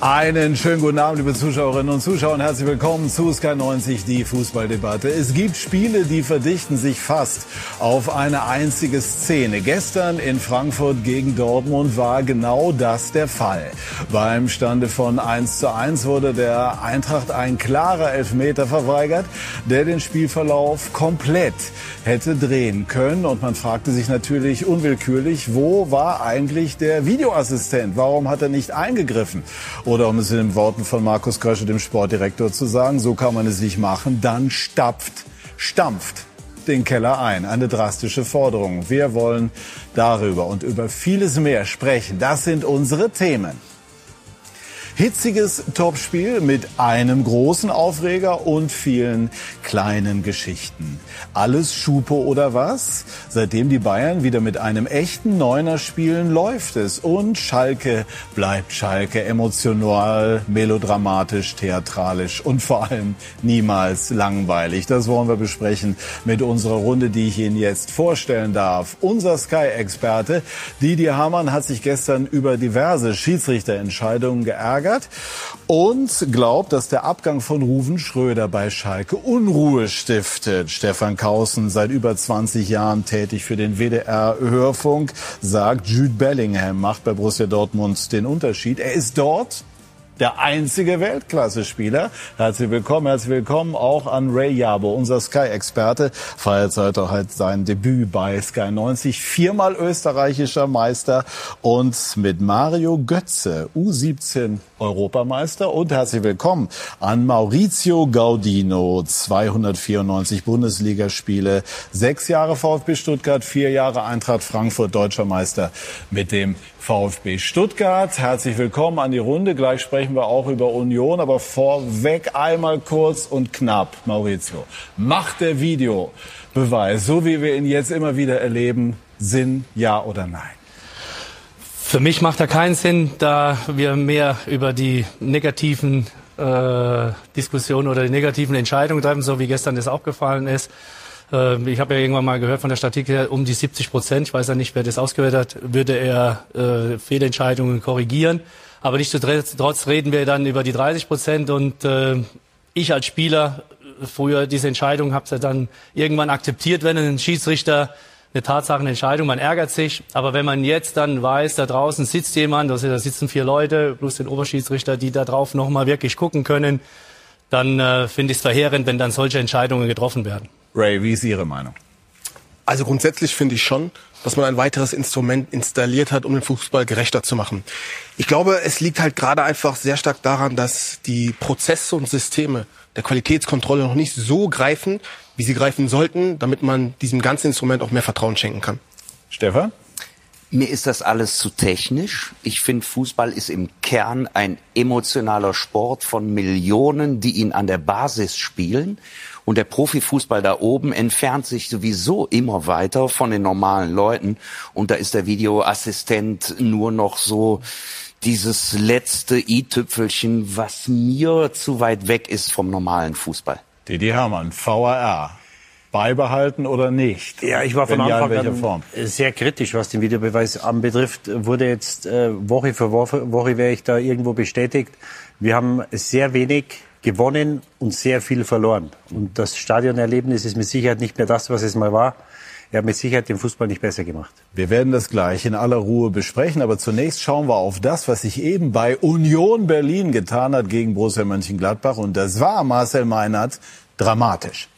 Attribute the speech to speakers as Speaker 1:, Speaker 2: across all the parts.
Speaker 1: Einen schönen guten Abend, liebe Zuschauerinnen und Zuschauer, und herzlich willkommen zu Sky 90, die Fußballdebatte. Es gibt Spiele, die verdichten sich fast auf eine einzige Szene. Gestern in Frankfurt gegen Dortmund war genau das der Fall. Beim Stande von 1 zu 1 wurde der Eintracht ein klarer Elfmeter verweigert, der den Spielverlauf komplett hätte drehen können. Und man fragte sich natürlich unwillkürlich, wo war eigentlich der Videoassistent? Warum hat er nicht eingegriffen? Oder um es in den Worten von Markus Krösche, dem Sportdirektor, zu sagen, so kann man es nicht machen, dann stapft, stampft den Keller ein. Eine drastische Forderung. Wir wollen darüber und über vieles mehr sprechen. Das sind unsere Themen. Hitziges Topspiel mit einem großen Aufreger und vielen kleinen Geschichten. Alles Schupo oder was? Seitdem die Bayern wieder mit einem echten Neuner spielen, läuft es. Und Schalke bleibt Schalke emotional, melodramatisch, theatralisch und vor allem niemals langweilig. Das wollen wir besprechen mit unserer Runde, die ich Ihnen jetzt vorstellen darf. Unser Sky-Experte Didier Hamann hat sich gestern über diverse Schiedsrichterentscheidungen geärgert geärgert und glaubt, dass der Abgang von Ruven Schröder bei Schalke Unruhe stiftet. Stefan Kausen, seit über 20 Jahren tätig für den WDR-Hörfunk, sagt, Jude Bellingham macht bei Borussia Dortmund den Unterschied. Er ist dort der einzige Weltklasse-Spieler. Herzlich willkommen, herzlich willkommen auch an Ray Jabo, unser Sky-Experte. Feiert heute halt sein Debüt bei Sky 90. Viermal österreichischer Meister und mit Mario Götze, U17 Europameister. Und herzlich willkommen an Maurizio Gaudino, 294 Bundesligaspiele, sechs Jahre VfB Stuttgart, vier Jahre Eintracht Frankfurt, deutscher Meister mit dem VfB Stuttgart. Herzlich willkommen an die Runde. Gleich sprechen wir auch über Union, aber vorweg einmal kurz und knapp, Maurizio. Macht der Videobeweis, so wie wir ihn jetzt immer wieder erleben, Sinn, ja oder nein?
Speaker 2: Für mich macht er keinen Sinn, da wir mehr über die negativen äh, Diskussionen oder die negativen Entscheidungen treffen, so wie gestern das auch gefallen ist. Ähm, ich habe ja irgendwann mal gehört von der Statistik her, um die 70 Prozent, ich weiß ja nicht, wer das ausgewertet hat, würde er äh, Fehlentscheidungen korrigieren. Aber nichtsdestotrotz reden wir dann über die 30 Prozent und äh, ich als Spieler früher diese Entscheidung habe ja dann irgendwann akzeptiert, wenn ein Schiedsrichter eine Tatsachenentscheidung, man ärgert sich. Aber wenn man jetzt dann weiß, da draußen sitzt jemand, da sitzen vier Leute plus den Oberschiedsrichter, die da drauf nochmal wirklich gucken können, dann äh, finde ich es verheerend, wenn dann solche Entscheidungen getroffen werden.
Speaker 1: Ray, wie ist Ihre Meinung?
Speaker 3: Also grundsätzlich finde ich schon, dass man ein weiteres Instrument installiert hat, um den Fußball gerechter zu machen. Ich glaube, es liegt halt gerade einfach sehr stark daran, dass die Prozesse und Systeme der Qualitätskontrolle noch nicht so greifen, wie sie greifen sollten, damit man diesem ganzen Instrument auch mehr Vertrauen schenken kann.
Speaker 1: Stefan?
Speaker 4: Mir ist das alles zu technisch. Ich finde, Fußball ist im Kern ein emotionaler Sport von Millionen, die ihn an der Basis spielen. Und der Profifußball da oben entfernt sich sowieso immer weiter von den normalen Leuten. Und da ist der Videoassistent nur noch so dieses letzte i-Tüpfelchen, was mir zu weit weg ist vom normalen Fußball.
Speaker 1: Didi Hermann, VAR beibehalten oder nicht?
Speaker 5: Ja, ich war von Anfang ja, an Form? sehr kritisch, was den Videobeweis anbetrifft. Wurde jetzt äh, Woche für Woche, Woche wäre ich da irgendwo bestätigt. Wir haben sehr wenig gewonnen und sehr viel verloren. Und das Stadionerlebnis ist mit Sicherheit nicht mehr das, was es mal war. Er hat mit Sicherheit den Fußball nicht besser gemacht.
Speaker 1: Wir werden das gleich in aller Ruhe besprechen, aber zunächst schauen wir auf das, was sich eben bei Union Berlin getan hat gegen Borussia Mönchengladbach. Und das war Marcel Meinert dramatisch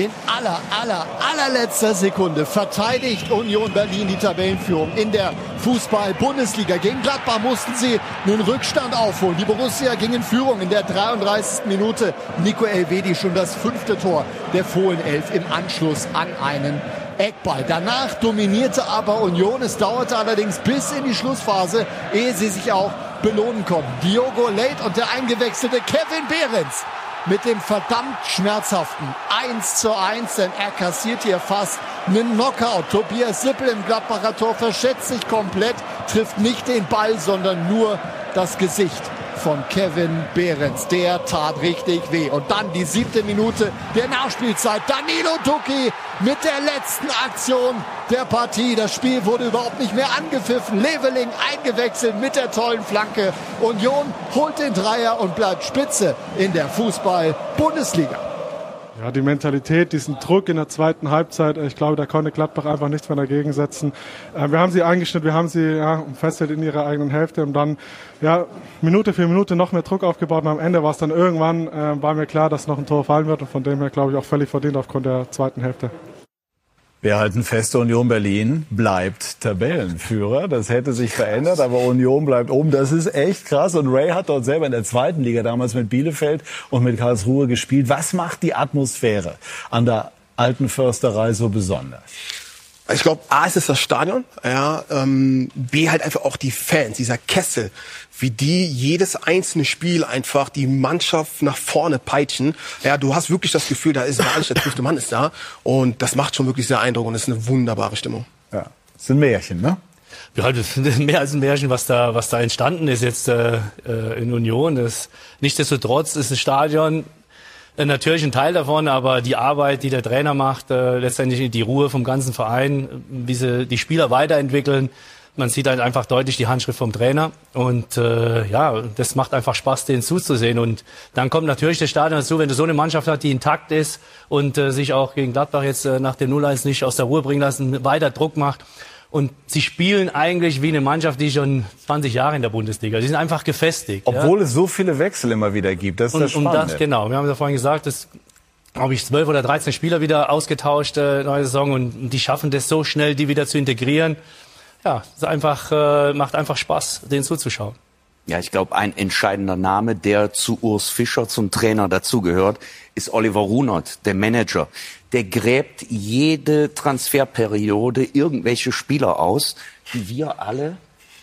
Speaker 6: in aller, aller, allerletzter Sekunde verteidigt Union Berlin die Tabellenführung in der Fußball-Bundesliga. Gegen Gladbach mussten sie einen Rückstand aufholen. Die Borussia ging in Führung in der 33. Minute. Nico Elvedi schon das fünfte Tor der Fohlenelf im Anschluss an einen Eckball. Danach dominierte aber Union. Es dauerte allerdings bis in die Schlussphase, ehe sie sich auch belohnen konnten. Diogo Late und der eingewechselte Kevin Behrens mit dem verdammt schmerzhaften 1 zu 1, denn er kassiert hier fast einen Knockout. Tobias Sippel im Gladbacher Tor verschätzt sich komplett, trifft nicht den Ball, sondern nur das Gesicht von Kevin Behrens. Der tat richtig weh. Und dann die siebte Minute der Nachspielzeit. Danilo Ducki mit der letzten Aktion der Partie. Das Spiel wurde überhaupt nicht mehr angepfiffen. Leveling eingewechselt mit der tollen Flanke. Union holt den Dreier und bleibt Spitze in der Fußball-Bundesliga.
Speaker 7: Ja, die Mentalität, diesen Druck in der zweiten Halbzeit, ich glaube, da konnte Gladbach einfach nichts mehr dagegen setzen. Äh, wir haben sie eingeschnitten, wir haben sie ja, umfesselt in ihrer eigenen Hälfte und dann ja, Minute für Minute noch mehr Druck aufgebaut und am Ende war es dann irgendwann, äh, war mir klar, dass noch ein Tor fallen wird und von dem her glaube ich auch völlig verdient aufgrund der zweiten Hälfte.
Speaker 1: Wir halten fest, Union Berlin bleibt Tabellenführer. Das hätte sich verändert, aber Union bleibt oben. Das ist echt krass. Und Ray hat dort selber in der zweiten Liga damals mit Bielefeld und mit Karlsruhe gespielt. Was macht die Atmosphäre an der alten Försterei so besonders?
Speaker 3: Ich glaube, A ist es das Stadion, ja, ähm, B halt einfach auch die Fans, dieser Kessel, wie die jedes einzelne Spiel einfach die Mannschaft nach vorne peitschen. Ja, du hast wirklich das Gefühl, da ist wahrlich der fünfte Mann ist da und das macht schon wirklich sehr Eindruck und ist eine wunderbare Stimmung.
Speaker 1: Ja, das sind Märchen, ne?
Speaker 2: Ja, das ist mehr als ein Märchen, was da, was da entstanden ist jetzt äh, äh in Union. Das, nichtsdestotrotz ist ein Stadion natürlich ein Teil davon, aber die Arbeit, die der Trainer macht, äh, letztendlich die Ruhe vom ganzen Verein, wie sie die Spieler weiterentwickeln. Man sieht halt einfach deutlich die Handschrift vom Trainer und äh, ja, das macht einfach Spaß, denen zuzusehen. Und dann kommt natürlich das Stadion dazu, wenn du so eine Mannschaft hast, die intakt ist und äh, sich auch gegen Gladbach jetzt äh, nach dem 0-1 nicht aus der Ruhe bringen lassen, weiter Druck macht. Und sie spielen eigentlich wie eine Mannschaft, die schon 20 Jahre in der Bundesliga. Die sind einfach gefestigt.
Speaker 1: Obwohl
Speaker 2: ja.
Speaker 1: es so viele Wechsel immer wieder gibt. Das ist und, das Spannende. Und das,
Speaker 2: genau. Wir haben ja vorhin gesagt, dass habe ich zwölf oder 13 Spieler wieder ausgetauscht äh, neue Saison und die schaffen das so schnell, die wieder zu integrieren. Ja, es einfach, äh, macht einfach Spaß, denen zuzuschauen.
Speaker 4: Ja, ich glaube, ein entscheidender Name, der zu Urs Fischer, zum Trainer dazugehört, ist Oliver Runert, der Manager der gräbt jede Transferperiode irgendwelche Spieler aus, die wir alle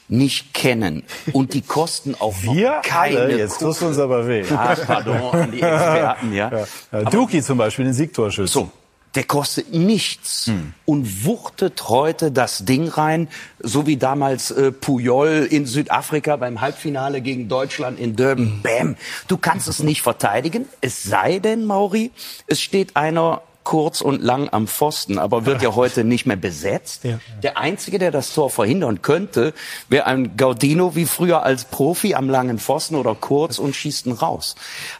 Speaker 4: nicht kennen. Und die kosten auch
Speaker 1: wir
Speaker 4: keine
Speaker 1: alle? Jetzt tust uns aber weh.
Speaker 4: Ja, pardon an die Experten, ja. ja.
Speaker 1: ja Duki zum Beispiel, den Siegtorschützen.
Speaker 4: So, der kostet nichts hm. und wuchtet heute das Ding rein, so wie damals äh, Puyol in Südafrika beim Halbfinale gegen Deutschland in Durban. Hm. Bam! Du kannst es nicht verteidigen, es sei denn, Mauri, es steht einer kurz und lang am Pfosten, aber wird ja heute nicht mehr besetzt. Ja. Der Einzige, der das Tor verhindern könnte, wäre ein Gaudino wie früher als Profi am langen Pfosten oder kurz und schießt ihn raus.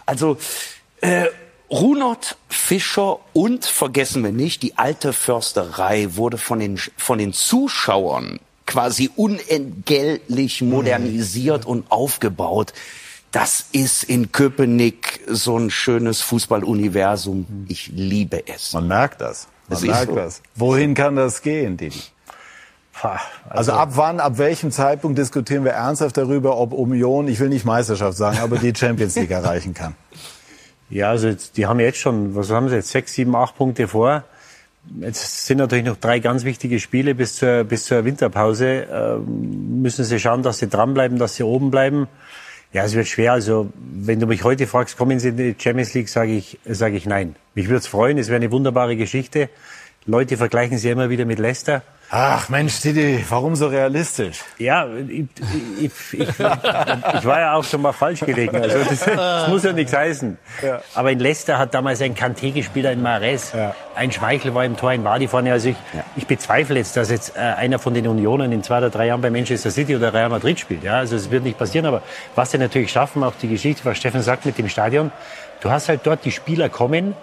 Speaker 4: Also äh, Runert, Fischer und, vergessen wir nicht, die alte Försterei wurde von den, von den Zuschauern quasi unentgeltlich modernisiert und aufgebaut das ist in Köpenick so ein schönes Fußballuniversum. Ich liebe es.
Speaker 1: Man merkt das. Man das merkt so. das. Wohin kann das gehen, Didi? Also, also, ab wann, ab welchem Zeitpunkt diskutieren wir ernsthaft darüber, ob Union, ich will nicht Meisterschaft sagen, aber die Champions League erreichen kann?
Speaker 5: Ja, also jetzt, die haben jetzt schon, was haben sie jetzt, sechs, sieben, acht Punkte vor. Jetzt sind natürlich noch drei ganz wichtige Spiele bis zur, bis zur Winterpause. Ähm, müssen sie schauen, dass sie dranbleiben, dass sie oben bleiben. Ja, es wird schwer. Also, wenn du mich heute fragst, kommen Sie in die Champions League, sage ich, sage ich nein. Mich würde es freuen, es wäre eine wunderbare Geschichte. Leute vergleichen sie immer wieder mit Leicester.
Speaker 1: Ach Mensch, Didi, warum so realistisch?
Speaker 5: Ja, ich, ich, ich, ich, war ja auch schon mal falsch gelegen. Also das, das muss ja nichts heißen. Ja. Aber in Leicester hat damals ein Kanté gespielt, ein Mares. Ja. Ein Schmeichel war im Tor, ein Wadi vorne. Also ich, ja. ich bezweifle jetzt, dass jetzt äh, einer von den Unionen in zwei oder drei Jahren bei Manchester City oder Real Madrid spielt. Ja, also es wird nicht passieren. Aber was sie natürlich schaffen, auch die Geschichte, was Steffen sagt mit dem Stadion, du hast halt dort die Spieler kommen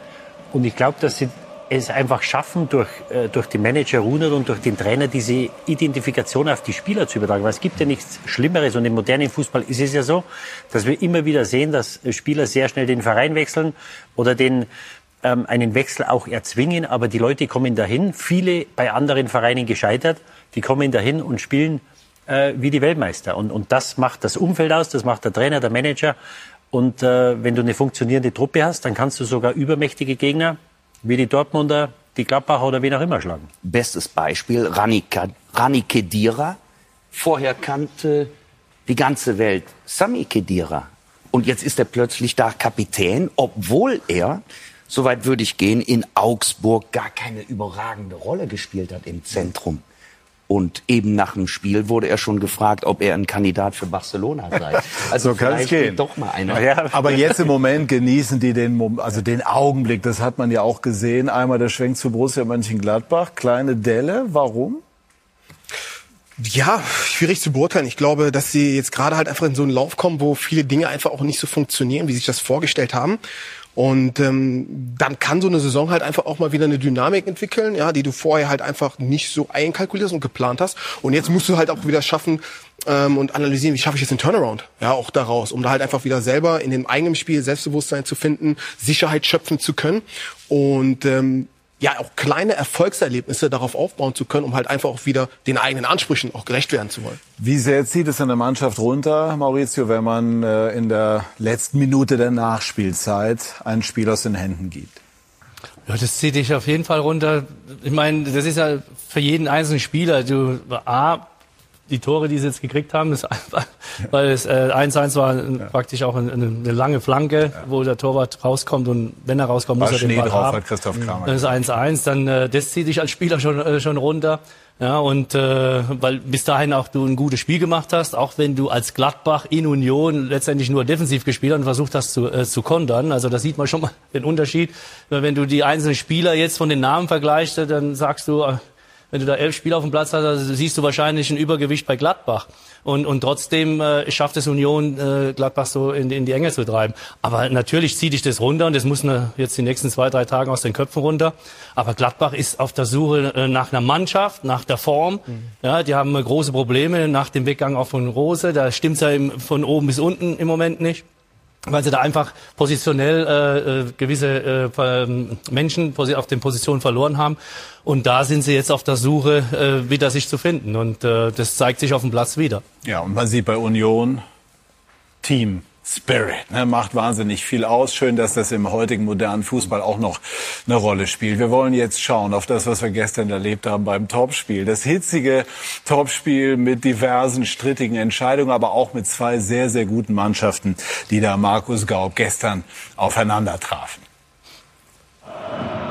Speaker 5: und ich glaube, dass sie es einfach schaffen, durch, äh, durch die Manager Runert und durch den Trainer diese Identifikation auf die Spieler zu übertragen. Weil es gibt ja nichts Schlimmeres und im modernen Fußball ist es ja so, dass wir immer wieder sehen, dass Spieler sehr schnell den Verein wechseln oder den ähm, einen Wechsel auch erzwingen, aber die Leute kommen dahin, viele bei anderen Vereinen gescheitert, die kommen dahin und spielen äh, wie die Weltmeister. Und, und das macht das Umfeld aus, das macht der Trainer, der Manager. Und äh, wenn du eine funktionierende Truppe hast, dann kannst du sogar übermächtige Gegner wie die Dortmunder, die Gladbacher oder wen auch immer schlagen.
Speaker 4: Bestes Beispiel, Rani Kedira. Vorher kannte die ganze Welt Sami Kedira. Und jetzt ist er plötzlich da Kapitän, obwohl er, soweit würde ich gehen, in Augsburg gar keine überragende Rolle gespielt hat im Zentrum. Und eben nach dem Spiel wurde er schon gefragt, ob er ein Kandidat für Barcelona sei. Also
Speaker 1: so kann es gehen.
Speaker 4: Doch mal einer.
Speaker 1: Ja. Aber jetzt im Moment genießen die den, also den Augenblick. Das hat man ja auch gesehen. Einmal der Schwenk zu Borussia Mönchengladbach, kleine Delle. Warum?
Speaker 3: Ja, schwierig zu beurteilen. Ich glaube, dass sie jetzt gerade halt einfach in so einen Lauf kommen, wo viele Dinge einfach auch nicht so funktionieren, wie sie sich das vorgestellt haben. Und ähm, dann kann so eine Saison halt einfach auch mal wieder eine Dynamik entwickeln, ja, die du vorher halt einfach nicht so einkalkulierst und geplant hast. Und jetzt musst du halt auch wieder schaffen ähm, und analysieren, wie schaffe ich jetzt den Turnaround, ja, auch daraus, um da halt einfach wieder selber in dem eigenen Spiel Selbstbewusstsein zu finden, Sicherheit schöpfen zu können. Und ähm, ja auch kleine Erfolgserlebnisse darauf aufbauen zu können, um halt einfach auch wieder den eigenen Ansprüchen auch gerecht werden zu wollen.
Speaker 1: Wie sehr zieht es in der Mannschaft runter, Maurizio, wenn man äh, in der letzten Minute der Nachspielzeit ein Spiel aus den Händen gibt?
Speaker 2: Ja, das zieht dich auf jeden Fall runter. Ich meine, das ist ja für jeden einzelnen Spieler. Du A, die Tore, die sie jetzt gekriegt haben, ist einfach, weil es 1-1 äh, war ja. praktisch auch eine, eine lange Flanke, ja. wo der Torwart rauskommt und wenn er rauskommt, muss er
Speaker 1: Schnee
Speaker 2: den Ball
Speaker 1: drauf,
Speaker 2: haben.
Speaker 1: Hat Christoph Kramer.
Speaker 2: Das ist 1-1, dann äh, das zieht dich als Spieler schon äh, schon runter. Ja, und äh, weil bis dahin auch du ein gutes Spiel gemacht hast, auch wenn du als Gladbach in Union letztendlich nur defensiv gespielt hast und versucht hast zu, äh, zu kontern. Also da sieht man schon mal den Unterschied. Wenn du die einzelnen Spieler jetzt von den Namen vergleichst, dann sagst du, äh, wenn du da elf Spieler auf dem Platz hast, also siehst du wahrscheinlich ein Übergewicht bei Gladbach. Und, und trotzdem äh, schafft es Union, äh, Gladbach so in, in die Enge zu treiben. Aber natürlich zieht dich das runter und das muss ne, jetzt die nächsten zwei, drei Tage aus den Köpfen runter. Aber Gladbach ist auf der Suche äh, nach einer Mannschaft, nach der Form. Mhm. Ja, die haben äh, große Probleme nach dem Weggang auch von Rose. Da stimmt's ja im, von oben bis unten im Moment nicht weil sie da einfach positionell äh, äh gewisse äh, Menschen auf den Positionen verloren haben. Und da sind sie jetzt auf der Suche, äh, wieder sich zu finden. Und äh, das zeigt sich auf dem Platz wieder.
Speaker 1: Ja, und man sieht bei Union Team. Spirit ne, macht wahnsinnig viel aus. Schön, dass das im heutigen modernen Fußball auch noch eine Rolle spielt. Wir wollen jetzt schauen auf das, was wir gestern erlebt haben beim Topspiel. Das hitzige Topspiel mit diversen strittigen Entscheidungen, aber auch mit zwei sehr, sehr guten Mannschaften, die da Markus Gaub gestern aufeinander trafen.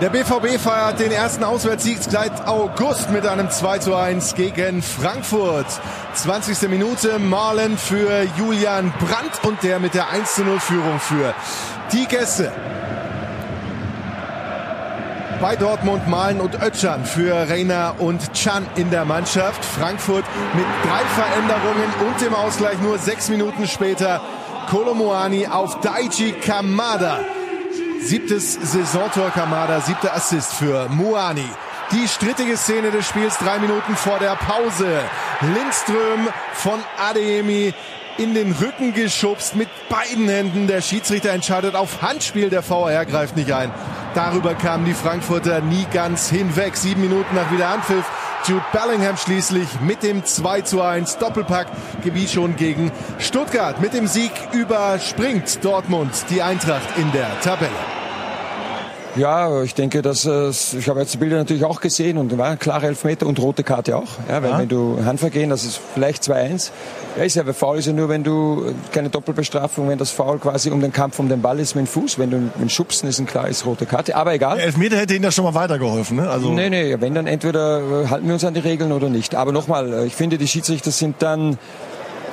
Speaker 8: Der BVB feiert den ersten Auswärtssieg seit August mit einem 2 zu 1 gegen Frankfurt. 20. Minute Marlen für Julian Brandt und der mit der 1 zu 0 Führung für die Gäste. Bei Dortmund Malen und Ötschern für Reina und Chan in der Mannschaft. Frankfurt mit drei Veränderungen und dem Ausgleich nur sechs Minuten später. Kolomoani auf Daichi Kamada. Siebtes Saisontor Kamada, siebter Assist für Muani. Die strittige Szene des Spiels drei Minuten vor der Pause. Lindström von Ademi in den Rücken geschubst mit beiden Händen. Der Schiedsrichter entscheidet auf Handspiel. Der VR greift nicht ein. Darüber kamen die Frankfurter nie ganz hinweg. Sieben Minuten nach Wiederanpfiff. Jude Bellingham schließlich mit dem 2 zu 1 Doppelpack gewies schon gegen Stuttgart. Mit dem Sieg überspringt Dortmund die Eintracht in der Tabelle.
Speaker 9: Ja, ich denke, dass es, ich habe jetzt die Bilder natürlich auch gesehen und war ein klarer Elfmeter und rote Karte auch. Ja, weil ja. wenn du Handvergehen, das ist vielleicht 2-1. Ja, ist ja, weil Foul ist ja nur, wenn du keine Doppelbestrafung, wenn das Foul quasi um den Kampf um den Ball ist mit dem Fuß. Wenn du mit Schubsen ist ein klares rote Karte. Aber egal.
Speaker 8: Der Elfmeter hätte Ihnen ja schon mal weitergeholfen, ne?
Speaker 9: Also nee, nee, wenn dann entweder halten wir uns an die Regeln oder nicht. Aber nochmal, ich finde, die Schiedsrichter sind dann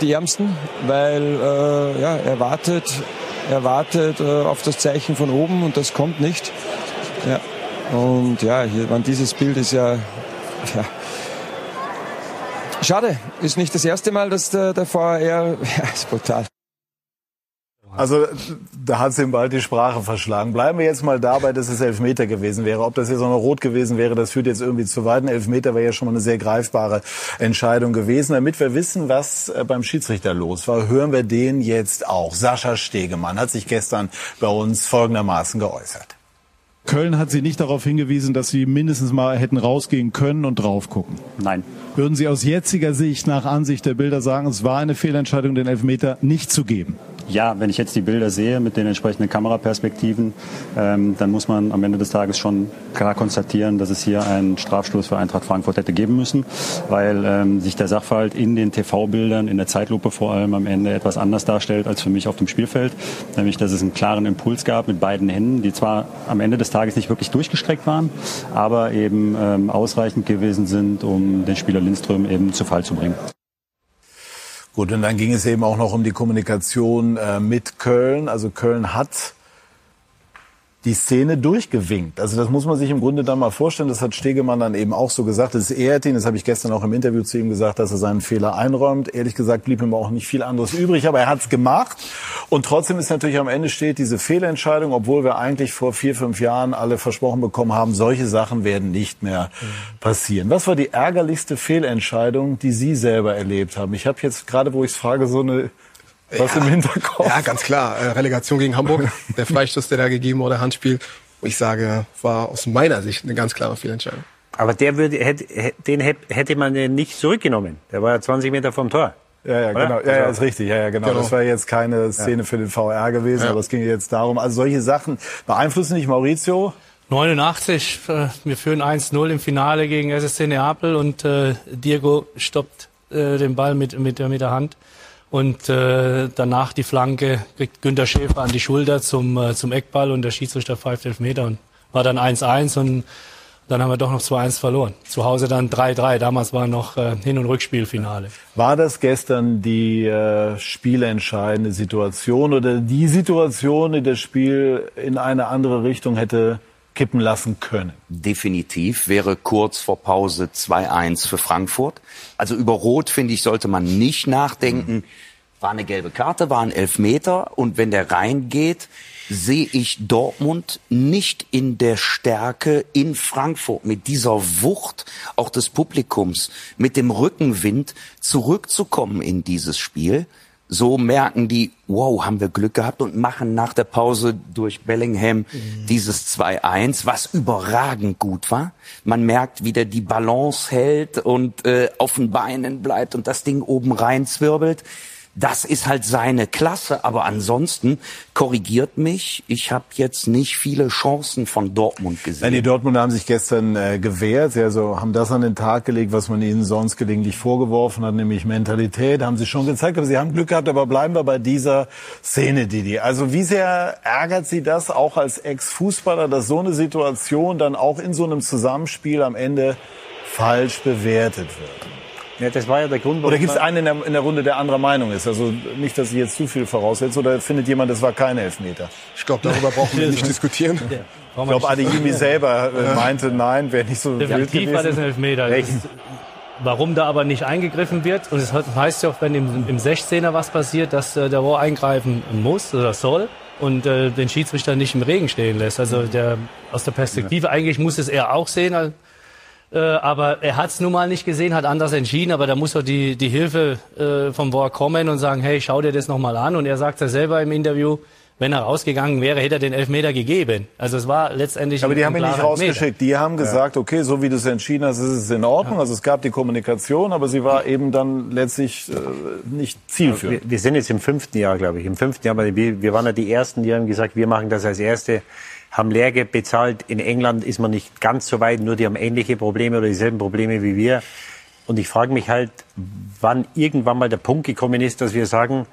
Speaker 9: die Ärmsten, weil äh, ja, er wartet er wartet äh, auf das Zeichen von oben und das kommt nicht. Ja. Und ja, hier, man, dieses Bild ist ja, ja Schade, ist nicht das erste Mal, dass der, der VR, ja, ist brutal.
Speaker 1: Also da hat sie ihm bald die Sprache verschlagen. Bleiben wir jetzt mal dabei, dass es Elfmeter gewesen wäre. Ob das jetzt auch noch rot gewesen wäre, das führt jetzt irgendwie zu weit. Ein Elfmeter wäre ja schon mal eine sehr greifbare Entscheidung gewesen. Damit wir wissen, was äh, beim Schiedsrichter los war, hören wir den jetzt auch. Sascha Stegemann hat sich gestern bei uns folgendermaßen geäußert.
Speaker 10: Köln hat Sie nicht darauf hingewiesen, dass Sie mindestens mal hätten rausgehen können und drauf gucken.
Speaker 5: Nein.
Speaker 10: Würden Sie aus jetziger Sicht, nach Ansicht der Bilder sagen, es war eine Fehlentscheidung, den Elfmeter nicht zu geben?
Speaker 11: Ja, wenn ich jetzt die Bilder sehe mit den entsprechenden Kameraperspektiven, ähm, dann muss man am Ende des Tages schon klar konstatieren, dass es hier einen Strafstoß für Eintracht Frankfurt hätte geben müssen, weil ähm, sich der Sachverhalt in den TV-Bildern, in der Zeitlupe vor allem am Ende etwas anders darstellt als für mich auf dem Spielfeld. Nämlich, dass es einen klaren Impuls gab mit beiden Händen, die zwar am Ende des Tages nicht wirklich durchgestreckt waren, aber eben ähm, ausreichend gewesen sind, um den Spieler Lindström eben zu Fall zu bringen.
Speaker 1: Gut, und dann ging es eben auch noch um die Kommunikation äh, mit Köln. Also Köln hat die Szene durchgewinkt. Also das muss man sich im Grunde dann mal vorstellen. Das hat Stegemann dann eben auch so gesagt. Das ehrt ihn. Das habe ich gestern auch im Interview zu ihm gesagt, dass er seinen Fehler einräumt. Ehrlich gesagt blieb ihm auch nicht viel anderes übrig, aber er hat es gemacht. Und trotzdem ist natürlich am Ende steht diese Fehlentscheidung, obwohl wir eigentlich vor vier, fünf Jahren alle versprochen bekommen haben, solche Sachen werden nicht mehr passieren. Was war die ärgerlichste Fehlentscheidung, die Sie selber erlebt haben? Ich habe jetzt gerade, wo ich es frage, so eine was
Speaker 3: ja,
Speaker 1: im Hinterkopf?
Speaker 3: Ja, ganz klar. Äh, Relegation gegen Hamburg, der Freistoß, der da gegeben wurde, Handspiel. Wo ich sage, war aus meiner Sicht eine ganz klare Fehlentscheidung.
Speaker 5: Aber der würde, hätte, den hätte man nicht zurückgenommen. Der war ja 20 Meter vom Tor.
Speaker 1: Ja, ja,
Speaker 5: Oder?
Speaker 1: genau. Ja, ja, ist richtig. Ja, ja, genau.
Speaker 3: Genau.
Speaker 1: Das war jetzt keine Szene für den VR gewesen,
Speaker 3: Ja.
Speaker 1: aber es ging jetzt darum. Also solche Sachen beeinflussen nicht Maurizio.
Speaker 2: 89, äh, wir führen 1-0 im Finale gegen SSC Neapel und äh, Diego stoppt äh, den Ball mit, mit, der- mit der Hand. Und äh, danach die Flanke kriegt Günter Schäfer an die Schulter zum, äh, zum Eckball und der Schiedsrichter pfeift elf Meter und war dann 1-1 und dann haben wir doch noch 2-1 verloren. Zu Hause dann 3-3. Damals war noch äh, Hin- und Rückspielfinale.
Speaker 1: War das gestern die äh, spielentscheidende Situation oder die Situation, die das Spiel in eine andere Richtung hätte kippen lassen können?
Speaker 4: Definitiv wäre kurz vor Pause 2-1 für Frankfurt. Also über Rot, finde ich, sollte man nicht nachdenken. War eine gelbe Karte, war ein Elfmeter. Und wenn der reingeht, sehe ich Dortmund nicht in der Stärke in Frankfurt mit dieser Wucht auch des Publikums, mit dem Rückenwind zurückzukommen in dieses Spiel. So merken die, wow, haben wir Glück gehabt und machen nach der Pause durch Bellingham dieses 2-1, was überragend gut war. Man merkt, wie der die Balance hält und äh, auf den Beinen bleibt und das Ding oben rein zwirbelt. Das ist halt seine Klasse, aber ansonsten korrigiert mich, ich habe jetzt nicht viele Chancen von Dortmund gesehen.
Speaker 1: Nein, die Dortmunder haben sich gestern äh, gewehrt, also haben das an den Tag gelegt, was man ihnen sonst gelegentlich vorgeworfen hat, nämlich Mentalität, haben sie schon gezeigt, aber sie haben Glück gehabt, aber bleiben wir bei dieser Szene, Didi. Also wie sehr ärgert Sie das auch als Ex-Fußballer, dass so eine Situation dann auch in so einem Zusammenspiel am Ende falsch bewertet wird?
Speaker 5: Ja, das war ja der Grund,
Speaker 1: Oder gibt es einen in der, in der Runde, der anderer Meinung ist? Also nicht, dass ich jetzt zu viel voraussetze, oder findet jemand, das war kein Elfmeter?
Speaker 3: Ich glaube, darüber brauchen wir nicht diskutieren.
Speaker 1: Ich glaube, Adeyemi selber äh, meinte, nein, wäre nicht so wild
Speaker 2: Definitiv war das ein
Speaker 1: gewesen.
Speaker 2: Elfmeter. Das ist- Warum da aber nicht eingegriffen wird, und es heißt ja auch, wenn im, im 16er was passiert, dass äh, der Rohr eingreifen muss oder soll und äh, den Schiedsrichter nicht im Regen stehen lässt. Also der, aus der Perspektive, eigentlich muss es er auch sehen, äh, aber er hat es nun mal nicht gesehen, hat anders entschieden, aber da muss doch die, die Hilfe äh, vom Rohr kommen und sagen, hey, schau dir das nochmal an. Und er sagt ja selber im Interview, wenn er rausgegangen wäre, hätte er den Elfmeter gegeben. Also es war letztendlich
Speaker 1: Aber die
Speaker 2: ein
Speaker 1: haben ihn nicht
Speaker 2: klarer Elfmeter.
Speaker 1: rausgeschickt. Die haben gesagt, okay, so wie du es entschieden hast, ist es in Ordnung. Also es gab die Kommunikation, aber sie war eben dann letztlich äh, nicht zielführend.
Speaker 5: Wir, wir sind jetzt im fünften Jahr, glaube ich. Im fünften Jahr, wir, wir waren ja die Ersten, die haben gesagt, wir machen das als Erste, haben Lehrgeld bezahlt. In England ist man nicht ganz so weit, nur die haben ähnliche Probleme oder dieselben Probleme wie wir. Und ich frage mich halt, wann irgendwann mal der Punkt gekommen ist, dass wir sagen,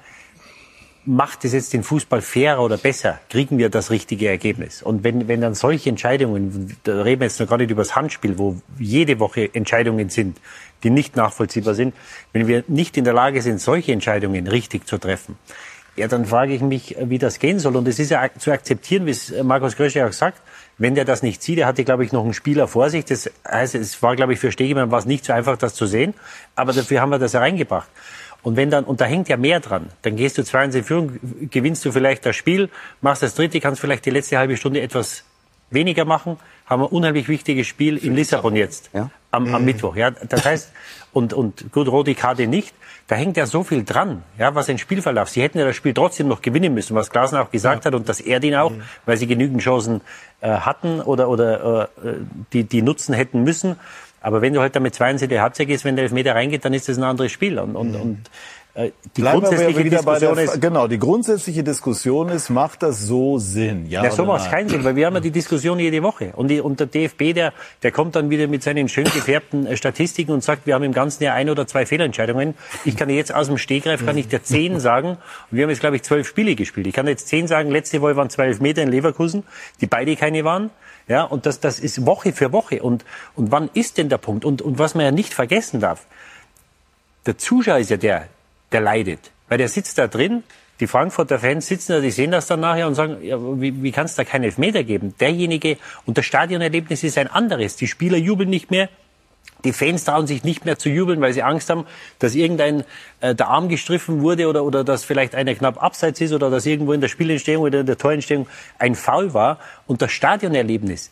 Speaker 5: macht es jetzt den Fußball fairer oder besser? Kriegen wir das richtige Ergebnis? Und wenn, wenn dann solche Entscheidungen, da reden wir jetzt noch gar nicht über das Handspiel, wo jede Woche Entscheidungen sind, die nicht nachvollziehbar sind, wenn wir nicht in der Lage sind, solche Entscheidungen richtig zu treffen, ja, dann frage ich mich, wie das gehen soll. Und es ist ja zu akzeptieren, wie es Markus Grösche auch sagt, wenn der das nicht sieht, er hatte, glaube ich, noch einen Spieler vor sich. Das heißt, es war, glaube ich, für Stegemann war es nicht so einfach, das zu sehen. Aber dafür haben wir das hereingebracht. Und wenn dann, und da hängt ja mehr dran, dann gehst du 2-1 in Führung, gewinnst du vielleicht das Spiel, machst das dritte, kannst vielleicht die letzte halbe Stunde etwas weniger machen, haben wir ein unheimlich wichtiges Spiel in Lissabon jetzt,
Speaker 4: Ja.
Speaker 5: am, am Mittwoch. Ja, das heißt, und, und gut, rote Karte nicht, da hängt ja so viel dran, ja, was ein Spielverlauf. Sie hätten ja das Spiel trotzdem noch gewinnen müssen, was Glasner auch gesagt hat und das Erdin auch, weil sie genügend Chancen äh, hatten oder, oder äh, die, die nutzen hätten müssen. Aber wenn du halt damit 2 in die Halbzeit gehst, wenn der Elfmeter reingeht, dann ist das ein anderes Spiel. Und, und, und äh, die
Speaker 1: Bleiben
Speaker 5: grundsätzliche
Speaker 1: bei der,
Speaker 5: Diskussion ist,
Speaker 1: genau, die grundsätzliche Diskussion ist, macht das so Sinn? Ja,
Speaker 5: Ja, so macht es keinen Sinn, weil wir haben ja die Diskussion jede Woche. Und, die, und der DFB, der, der kommt dann wieder mit seinen schön gefärbten äh, Statistiken und sagt, wir haben im ganzen Jahr ein oder zwei Fehlentscheidungen. Ich kann jetzt aus dem Stegreif, kann ich dir zehn sagen. Und wir haben jetzt, glaube ich, zwölf Spiele gespielt. Ich kann jetzt zehn sagen, letzte Woche waren zwölf Meter in Leverkusen, die beide keine waren. Ja, und das, das ist Woche für Woche. Und, und wann ist denn der Punkt? Und, und was man ja nicht vergessen darf, der Zuschauer ist ja der, der leidet. Weil der sitzt da drin, die Frankfurter Fans sitzen da, die sehen das dann nachher und sagen, ja, wie, wie kann es da keinen Elfmeter geben? Derjenige, und das Stadionerlebnis ist ein anderes. Die Spieler jubeln nicht mehr, die Fans trauen sich nicht mehr zu jubeln, weil sie Angst haben, dass irgendein äh, der Arm gestriffen wurde oder, oder dass vielleicht einer knapp abseits ist oder dass irgendwo in der Spielentstehung oder in der Torentstehung ein Foul war. Und das Stadionerlebnis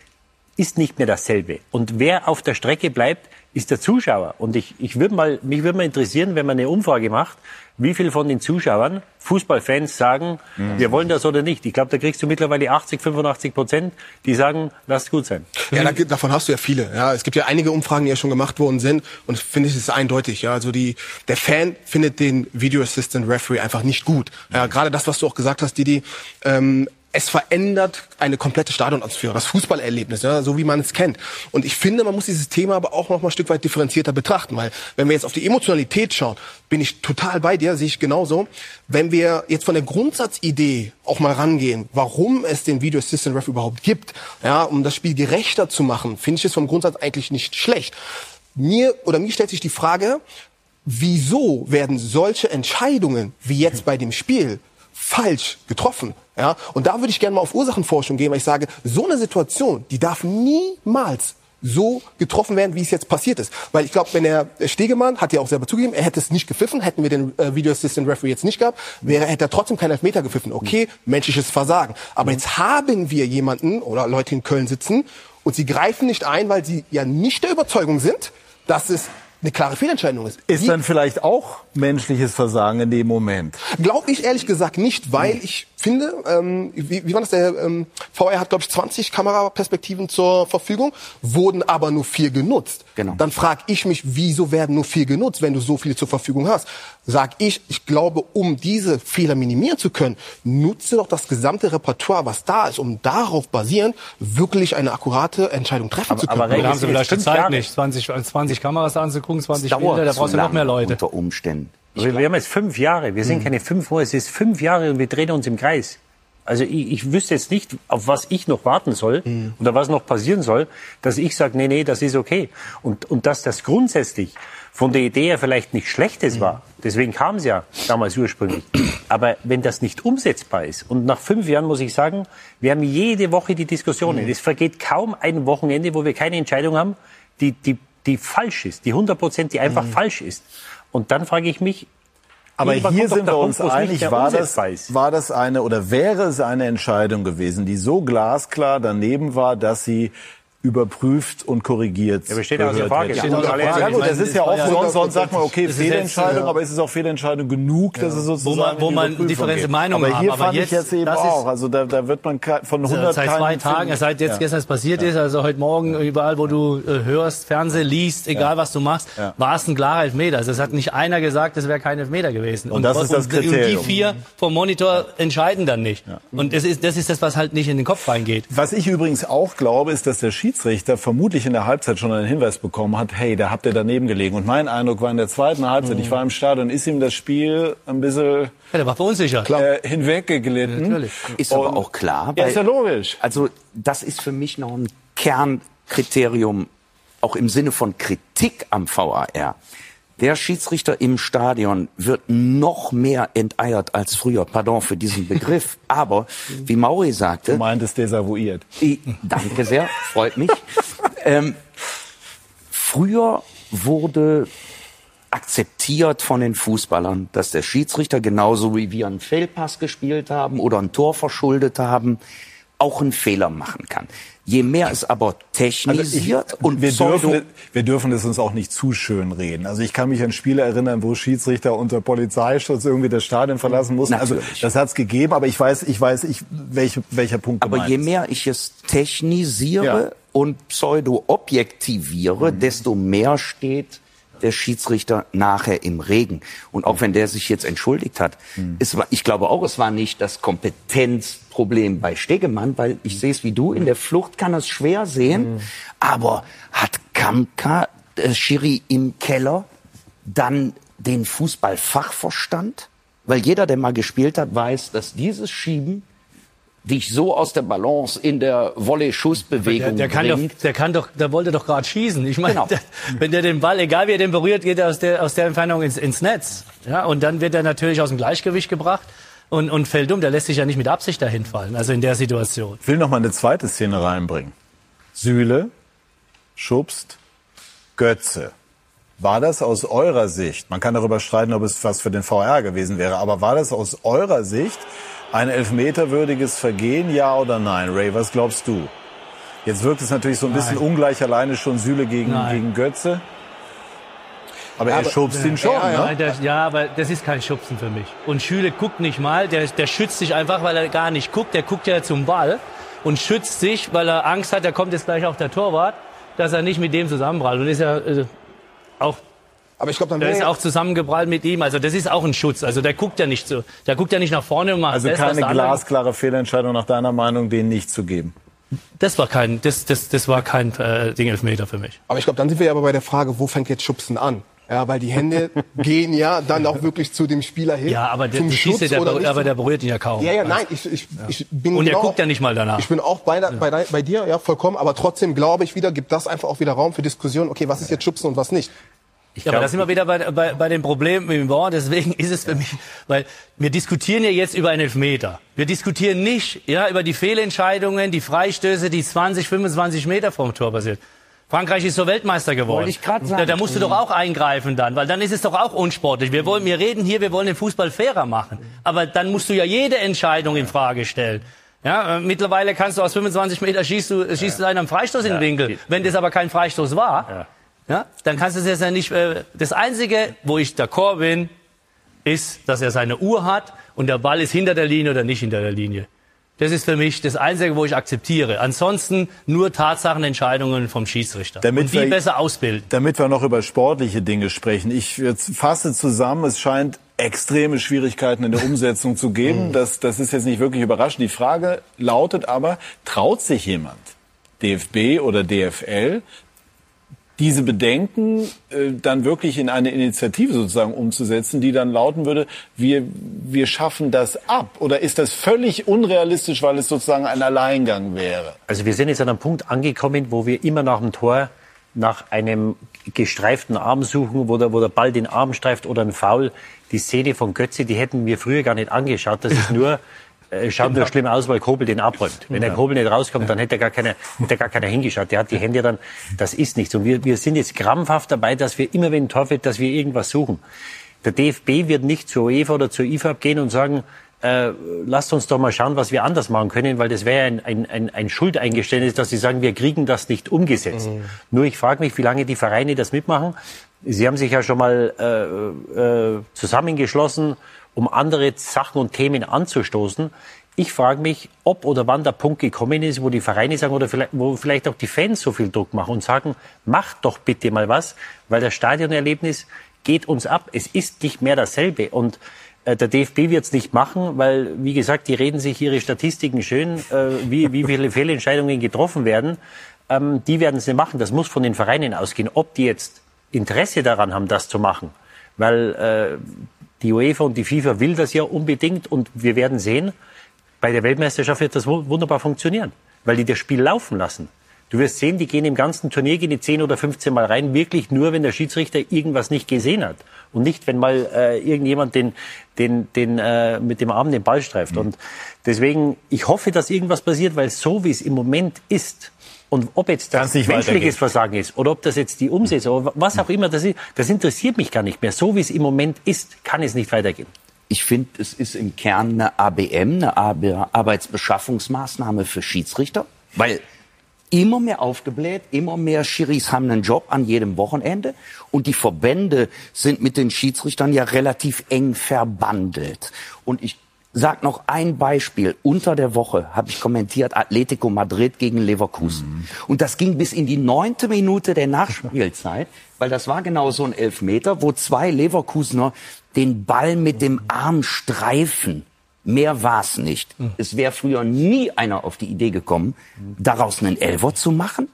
Speaker 5: ist nicht mehr dasselbe. Und wer auf der Strecke bleibt, ist der Zuschauer. Und ich, ich würde mal, mich würde mal interessieren, wenn man eine Umfrage macht, wie viel von den Zuschauern, Fußballfans, sagen, wir wollen das oder nicht. Ich glaube, da kriegst du mittlerweile 80, 85 Prozent, die sagen, lasst gut sein.
Speaker 3: Ja, da, davon hast du ja viele. Ja, es gibt ja einige Umfragen, die ja schon gemacht worden sind, und finde ich es ist eindeutig. Ja, also die der Fan findet den Video Assistant Referee einfach nicht gut. Ja, gerade das, was du auch gesagt hast, Didi. Ähm, es verändert eine komplette Stadionatmosphäre, das Fußballerlebnis, ja, so wie man es kennt. Und ich finde, man muss dieses Thema aber auch noch mal ein Stück weit differenzierter betrachten, weil wenn wir jetzt auf die Emotionalität schauen, bin ich total bei dir, sehe ich genauso. Wenn wir jetzt von der Grundsatzidee auch mal rangehen, warum es den Video Assistant Ref überhaupt gibt, ja, um das Spiel gerechter zu machen, finde ich es vom Grundsatz eigentlich nicht schlecht. Mir oder mir stellt sich die Frage, wieso werden solche Entscheidungen wie jetzt bei dem Spiel falsch getroffen? Ja, und da würde ich gerne mal auf Ursachenforschung gehen, weil ich sage, so eine Situation, die darf niemals so getroffen werden, wie es jetzt passiert ist. Weil ich glaube, wenn er Stegemann hat ja auch selber zugegeben, er hätte es nicht gepfiffen, hätten wir den äh, Video Assistant Referee jetzt nicht gehabt, wäre hätte er trotzdem keinen Elfmeter gepfiffen. Okay, menschliches Versagen. Aber jetzt haben wir jemanden oder Leute in Köln sitzen und sie greifen nicht ein, weil sie ja nicht der Überzeugung sind, dass es eine klare Fehlentscheidung ist.
Speaker 1: Ist dann vielleicht auch menschliches Versagen in dem Moment?
Speaker 3: Glaube ich ehrlich gesagt nicht, weil ich finde, ähm, wie, wie war das, der ähm, VR hat, glaube ich, 20 Kameraperspektiven zur Verfügung, wurden aber nur vier genutzt.
Speaker 4: Genau.
Speaker 3: Dann frage ich mich, wieso werden nur vier genutzt, wenn du so viele zur Verfügung hast? Sag ich, ich glaube, um diese Fehler minimieren zu können, nutze doch das gesamte Repertoire, was da ist, um darauf basierend wirklich eine akkurate Entscheidung treffen zu können.
Speaker 5: aber
Speaker 2: Da haben sie vielleicht die Zeit nicht, 20, 20 Kameras anzugucken, 20
Speaker 4: dauert
Speaker 2: Bilder, da brauchst du noch mehr Leute.
Speaker 4: Unter Umständen.
Speaker 5: Wir, wir haben jetzt fünf Jahre. Wir sind keine fünf Monate. Es ist fünf Jahre und wir drehen uns im Kreis. Also ich, ich wüsste jetzt nicht, auf was ich noch warten soll oder was noch passieren soll, dass ich sage, nee, nee, das ist okay. Und, und dass das grundsätzlich von der Idee her vielleicht nicht Schlechtes war. Deswegen kam es ja damals ursprünglich. Aber wenn das nicht umsetzbar ist, und nach fünf Jahren muss ich sagen, wir haben jede Woche die Diskussionen. Es vergeht kaum ein Wochenende, wo wir keine Entscheidung haben, die, die, die falsch ist, die 100 Prozent, die einfach falsch ist. Und dann frage ich mich,
Speaker 1: Aber hier sind wir uns einig, war das, war das eine oder wäre es eine Entscheidung gewesen, die so glasklar daneben war, dass sie überprüft und korrigiert
Speaker 5: Ja, aber steht ja außer
Speaker 1: gehört
Speaker 5: Frage. Frage.
Speaker 1: Ja gut, das ist ja auch
Speaker 2: ja-
Speaker 1: sonst, sonst sagt man, okay,
Speaker 2: Es ist jetzt,
Speaker 1: Fehlentscheidung, aber ist es auch Fehlentscheidung genug, dass es sozusagen
Speaker 2: Wo man- wo man
Speaker 1: geht.
Speaker 2: Meinungen
Speaker 1: aber
Speaker 2: haben,
Speaker 1: hier
Speaker 2: aber
Speaker 1: fand ich
Speaker 2: jetzt-
Speaker 1: jetzt eben
Speaker 2: das ist-
Speaker 1: auch, also da, da wird man von 100
Speaker 2: Seit zwei Tagen,
Speaker 1: finden.
Speaker 2: seit jetzt
Speaker 1: Ja.
Speaker 2: gestern es passiert ist, also heute Morgen überall, wo du äh, hörst, Fernseh, liest, egal was du machst,
Speaker 1: Ja.
Speaker 2: war es ein klarer Elfmeter. Also es hat nicht einer gesagt, es wäre kein Elfmeter gewesen.
Speaker 1: Und das ist das
Speaker 2: Und die
Speaker 1: Kriterium.
Speaker 2: vier vom Monitor entscheiden dann nicht. Und das ist, das ist das, was halt nicht in den Kopf reingeht.
Speaker 1: Was ich übrigens auch glaube, ist, dass der Schiedsrichter vermutlich in der Halbzeit schon einen Hinweis bekommen hat, hey, da habt ihr daneben gelegen. Und mein Eindruck war in der zweiten Halbzeit, ich war im Stadion, ist ihm das Spiel ein bisschen
Speaker 2: Ja, der war verunsichert.
Speaker 1: äh, hinweggeglitten.
Speaker 2: Natürlich.
Speaker 4: Ist aber
Speaker 1: Und-
Speaker 4: auch klar.
Speaker 1: Ja,
Speaker 4: weil-
Speaker 1: ist ja logisch.
Speaker 4: Also das ist für mich noch ein Kernkriterium, auch im Sinne von Kritik am VAR. Der Schiedsrichter im Stadion wird noch mehr enteiert als früher. Pardon für diesen Begriff. Aber, wie Mauri sagte,
Speaker 1: Du meintest desavouiert.
Speaker 4: Danke sehr, freut mich. ähm, früher wurde akzeptiert von den Fußballern, dass der Schiedsrichter genauso wie wir einen Fehlpass gespielt haben oder ein Tor verschuldet haben, auch einen Fehler machen kann. Je mehr es aber technisiert und
Speaker 1: Also wir
Speaker 4: pseudo
Speaker 1: dürfen, wir dürfen es uns auch nicht zu schön reden. Also ich kann mich an Spiele erinnern, wo Schiedsrichter unter Polizeischutz irgendwie das Stadion verlassen mussten. Also
Speaker 4: Natürlich.
Speaker 1: das hat's gegeben, aber ich weiß, ich weiß, ich, welche, welcher Punkt
Speaker 4: Aber je mehr ich es technisiere
Speaker 1: Ja.
Speaker 4: und pseudo-objektiviere, desto mehr steht der Schiedsrichter nachher im Regen. Und auch wenn der sich jetzt entschuldigt hat, mhm. es war, ich glaube auch, es war nicht das Kompetenzproblem bei Stegemann, weil ich sehe es wie du, in der Flucht kann es schwer sehen, mhm. aber hat Kamka, äh, Schiri im Keller, dann den Fußballfachverstand? Weil jeder, der mal gespielt hat, weiß, dass dieses Schieben dich so aus der Balance in der Volley-Schussbewegung
Speaker 2: der, der kann
Speaker 4: bringt.
Speaker 2: Doch, der kann doch, der wollte doch gerade schießen. Ich meine, genau. wenn der den Ball, egal wie er den berührt, geht er aus der, aus der Entfernung ins, ins Netz. Ja, und dann wird er natürlich aus dem Gleichgewicht gebracht und, und fällt um. Der lässt sich ja nicht mit Absicht dahin fallen, also in der Situation.
Speaker 1: Ich will noch mal eine zweite Szene reinbringen. Sühle, schubst, Götze. War das aus eurer Sicht, man kann darüber streiten, ob es was für den VR gewesen wäre, aber war das aus eurer Sicht ein elfmeterwürdiges Vergehen, ja oder nein? Ray, was glaubst du? Jetzt wirkt es natürlich so ein bisschen nein. ungleich alleine schon Süle gegen, gegen Götze. Aber ja, er schubst ihn schon, ja,
Speaker 2: ja. Ne? Der, ja, aber das ist kein Schubsen für mich. Und Schüle guckt nicht mal, der, der schützt sich einfach, weil er gar nicht guckt. Der guckt ja zum Ball und schützt sich, weil er Angst hat, da kommt jetzt gleich auch der Torwart, dass er nicht mit dem zusammenprallt. Und ist ja äh, auch
Speaker 3: aber ich glaube, dann
Speaker 2: der ist auch zusammengeprallt mit ihm. Also das ist auch ein Schutz. Also der guckt ja nicht so, der guckt ja nicht nach vorne und macht
Speaker 1: Also
Speaker 2: das,
Speaker 1: keine glasklare Fehlentscheidung nach deiner Meinung, den nicht zu geben.
Speaker 2: Das war kein, das, das, das war kein äh, Ding Elfmeter für mich.
Speaker 3: Aber ich glaube, dann sind wir aber bei der Frage, wo fängt jetzt Schubsen an? Ja, weil die Hände gehen ja dann auch wirklich zu dem Spieler hin.
Speaker 2: Ja, aber der, zum Schutz der, der, aber der berührt ihn ja kaum.
Speaker 3: Ja, ja, nein, ich, ich, ja. ich bin
Speaker 2: Und genau, er guckt ja nicht mal danach.
Speaker 3: Ich bin auch bei, bei, bei dir, ja, vollkommen. Aber trotzdem glaube ich wieder, gibt das einfach auch wieder Raum für Diskussion. Okay, was ist jetzt Schubsen und was nicht?
Speaker 2: Ich ja, aber da sind wir wieder bei, bei, bei dem Problem mit dem Wort. Deswegen ist es für mich, weil wir diskutieren ja jetzt über einen Elfmeter. Wir diskutieren nicht ja, über die Fehlentscheidungen, die Freistöße, die 20, 25 Meter vom Tor passiert. Frankreich ist so Weltmeister geworden.
Speaker 4: Ich sagen.
Speaker 2: Da, da musst du doch auch eingreifen dann, weil dann ist es doch auch unsportlich. Wir wollen, wir reden hier, wir wollen den Fußball fairer machen. Aber dann musst du ja jede Entscheidung in Frage stellen. Ja, äh, mittlerweile kannst du aus 25 Meter schießt du, schießt du einen Freistoß in den Winkel. Wenn das aber kein Freistoß war, ja, dann kannst du es jetzt ja nicht. Äh, das Einzige, wo ich d'accord bin, ist, dass er seine Uhr hat und der Ball ist hinter der Linie oder nicht hinter der Linie. Das ist für mich das Einzige, wo ich akzeptiere. Ansonsten nur Tatsachenentscheidungen vom Schiedsrichter.
Speaker 1: Damit
Speaker 2: und wie
Speaker 1: wir,
Speaker 2: besser ausbilden.
Speaker 1: Damit wir noch über sportliche Dinge sprechen. Ich fasse zusammen, es scheint extreme Schwierigkeiten in der Umsetzung zu geben. Das, das ist jetzt nicht wirklich überraschend. Die Frage lautet aber, traut sich jemand, DFB oder DFL, diese Bedenken äh, dann wirklich in eine Initiative sozusagen umzusetzen, die dann lauten würde, wir, wir schaffen das ab? Oder ist das völlig unrealistisch, weil es sozusagen ein Alleingang wäre?
Speaker 5: Also wir sind jetzt an einem Punkt angekommen, wo wir immer nach dem Tor nach einem gestreiften Arm suchen, wo der, wo der Ball den Arm streift oder ein Foul. Die Szene von Götze, die hätten wir früher gar nicht angeschaut. Das ist nur schaut nur schlimm aus, weil Kobel den abräumt. Wenn der Kobel nicht rauskommt, dann hätte er gar keiner, hätte er gar keiner hingeschaut. Der hat die Hände dann, das ist nichts. Und wir, wir sind jetzt krampfhaft dabei, dass wir immer, wenn ein Tor fällt, dass wir irgendwas suchen. Der DFB wird nicht zur UEFA oder zur IFAB gehen und sagen, äh, lasst uns doch mal schauen, was wir anders machen können, weil das wäre ein, ein, ein, ein Schuldeingeständnis, dass sie sagen, wir kriegen das nicht umgesetzt. Mhm. Nur ich frage mich, wie lange die Vereine das mitmachen. Sie haben sich ja schon mal äh, äh, zusammengeschlossen um andere Sachen und Themen anzustoßen. Ich frage mich, ob oder wann der Punkt gekommen ist, wo die Vereine sagen oder vielleicht, wo vielleicht auch die Fans so viel Druck machen und sagen, macht doch bitte mal was, weil das Stadionerlebnis geht uns ab. Es ist nicht mehr dasselbe. Und äh, der DFB wird es nicht machen, weil, wie gesagt, die reden sich ihre Statistiken schön, äh, wie, wie viele Fehlentscheidungen getroffen werden. Ähm, die werden es nicht machen. Das muss von den Vereinen ausgehen. Ob die jetzt Interesse daran haben, das zu machen, weil äh, die UEFA und die FIFA will das ja unbedingt und wir werden sehen, bei der Weltmeisterschaft wird das wunderbar funktionieren, weil die das Spiel laufen lassen. Du wirst sehen, die gehen im ganzen Turnier gehen die 10 oder 15 Mal rein, wirklich nur, wenn der Schiedsrichter irgendwas nicht gesehen hat. Und nicht, wenn mal äh, irgendjemand den, den, den, äh, mit dem Arm den Ball streift. Mhm. Und deswegen, ich hoffe, dass irgendwas passiert, weil so wie es im Moment ist, und ob jetzt das menschliches Versagen ist oder ob das jetzt die Umsetzung oder was auch immer das ist, das interessiert mich gar nicht mehr. So wie es im Moment ist, kann es nicht weitergehen.
Speaker 4: Ich finde, es ist im Kern eine ABM, eine Arbeitsbeschaffungsmaßnahme für Schiedsrichter, weil immer mehr aufgebläht, immer mehr Schiris haben einen Job an jedem Wochenende und die Verbände sind mit den Schiedsrichtern ja relativ eng verbandelt. Und ich sag noch ein Beispiel. Unter der Woche habe ich kommentiert Atletico Madrid gegen Leverkusen. Mhm. Und das ging bis in die neunte Minute der Nachspielzeit, weil das war genau so ein Elfmeter, wo zwei Leverkusener den Ball mit dem Arm streifen. Mehr war's nicht. Mhm. Es wäre früher nie einer auf die Idee gekommen, daraus einen Elver zu machen.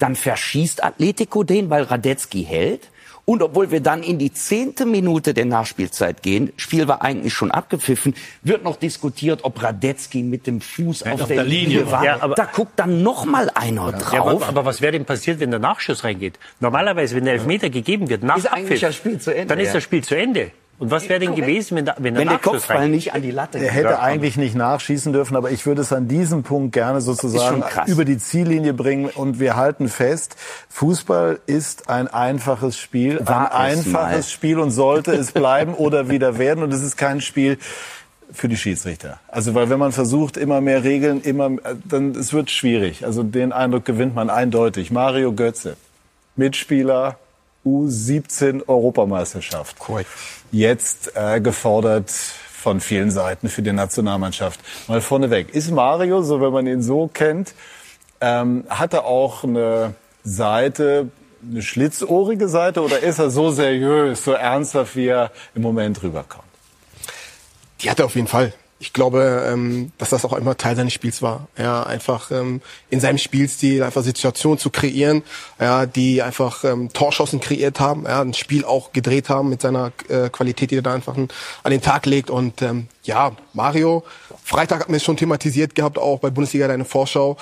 Speaker 4: Dann verschießt Atletico den, weil Radetzky hält. Und obwohl wir dann in die zehnte Minute der Nachspielzeit gehen, Spiel war eigentlich schon abgepfiffen, wird noch diskutiert, ob Radetzky mit dem Fuß auf, auf, der, der Linie, Linie war. Ja, aber, da guckt dann noch mal einer drauf. Ja,
Speaker 5: aber, aber, was wäre denn passiert, wenn der Nachschuss reingeht? Normalerweise, wenn der Elfmeter gegeben wird, nach
Speaker 4: ist Abpfiff, das Spiel zu Ende,
Speaker 5: dann ist das Spiel zu Ende. Und was wäre denn gewesen, wenn, da, wenn, der,
Speaker 4: wenn der Kopfball rein? nicht an die Latte
Speaker 1: Er hätte eigentlich nicht nachschießen dürfen, aber ich würde es an diesem Punkt gerne sozusagen über die Ziellinie bringen. Und wir halten fest, Fußball ist ein einfaches Spiel, War ein einfaches mal. Spiel und sollte es bleiben oder wieder werden. Und es ist kein Spiel, für die Schiedsrichter. Also weil wenn man versucht, immer mehr Regeln, immer, dann es wird schwierig. Also den Eindruck gewinnt man eindeutig. Mario Götze, Mitspieler, U17 Europameisterschaft. Korrekt. Jetzt äh, gefordert von vielen Seiten für die Nationalmannschaft. Mal vorneweg. Ist Mario, so wenn man ihn so kennt, ähm, hat er auch eine Seite, eine schlitzohrige Seite oder ist er so seriös, so ernsthaft, wie er im Moment rüberkommt?
Speaker 3: Die hat er auf jeden Fall ich glaube, ähm, dass das auch immer Teil seines Spiels war. Ja, einfach ähm, in seinem Spielstil einfach Situationen zu kreieren, ja, die einfach ähm, Torschossen kreiert haben, ja, ein Spiel auch gedreht haben mit seiner äh, Qualität, die er da einfach an den Tag legt. Und ähm, ja, Mario, Freitag hat mir schon thematisiert gehabt, auch bei Bundesliga deine Vorschau.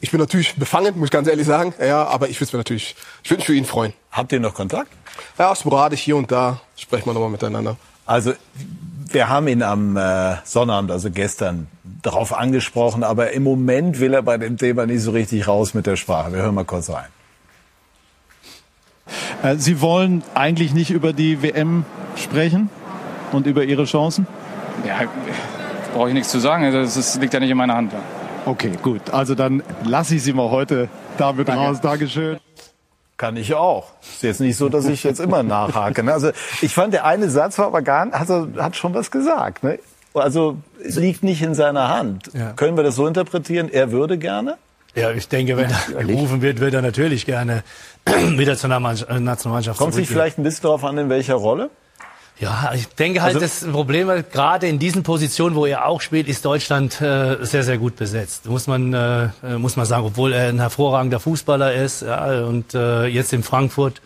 Speaker 3: Ich bin natürlich befangen, muss ich ganz ehrlich sagen, ja, aber ich würde mir natürlich, ich würde mich für ihn freuen.
Speaker 1: Habt ihr noch Kontakt?
Speaker 3: Ja, sporadisch hier und da sprechen wir nochmal miteinander.
Speaker 1: Also wir haben ihn am äh, Sonnabend, also gestern, darauf angesprochen, aber im Moment will er bei dem Thema nicht so richtig raus mit der Sprache. Wir hören mal kurz rein.
Speaker 10: Äh, Sie wollen eigentlich nicht über die WM sprechen und über Ihre Chancen?
Speaker 12: Ja, brauche ich nichts zu sagen. Also, das ist, liegt ja nicht in meiner Hand.
Speaker 10: Okay, gut. Also dann lasse ich Sie mal heute damit Danke. raus. Dankeschön.
Speaker 1: Kann ich auch. Ist jetzt nicht so, dass ich jetzt immer nachhake. Ne? Also ich fand, der eine Satz war aber gar, also hat schon was gesagt. Ne? Also es liegt nicht in seiner Hand. Ja. Können wir das so interpretieren? Er würde gerne?
Speaker 2: Ja, ich denke, wenn er gerufen wird, wird er natürlich gerne wieder zur Nationalmannschaft
Speaker 1: Kommt sich vielleicht ein bisschen darauf an, in welcher Rolle?
Speaker 2: Ja, ich denke halt, also, das Problem, gerade in diesen Positionen, wo er auch spielt, ist Deutschland äh, sehr, sehr gut besetzt. Muss man, äh, muss man sagen, obwohl er ein hervorragender Fußballer ist ja, und äh, jetzt in Frankfurt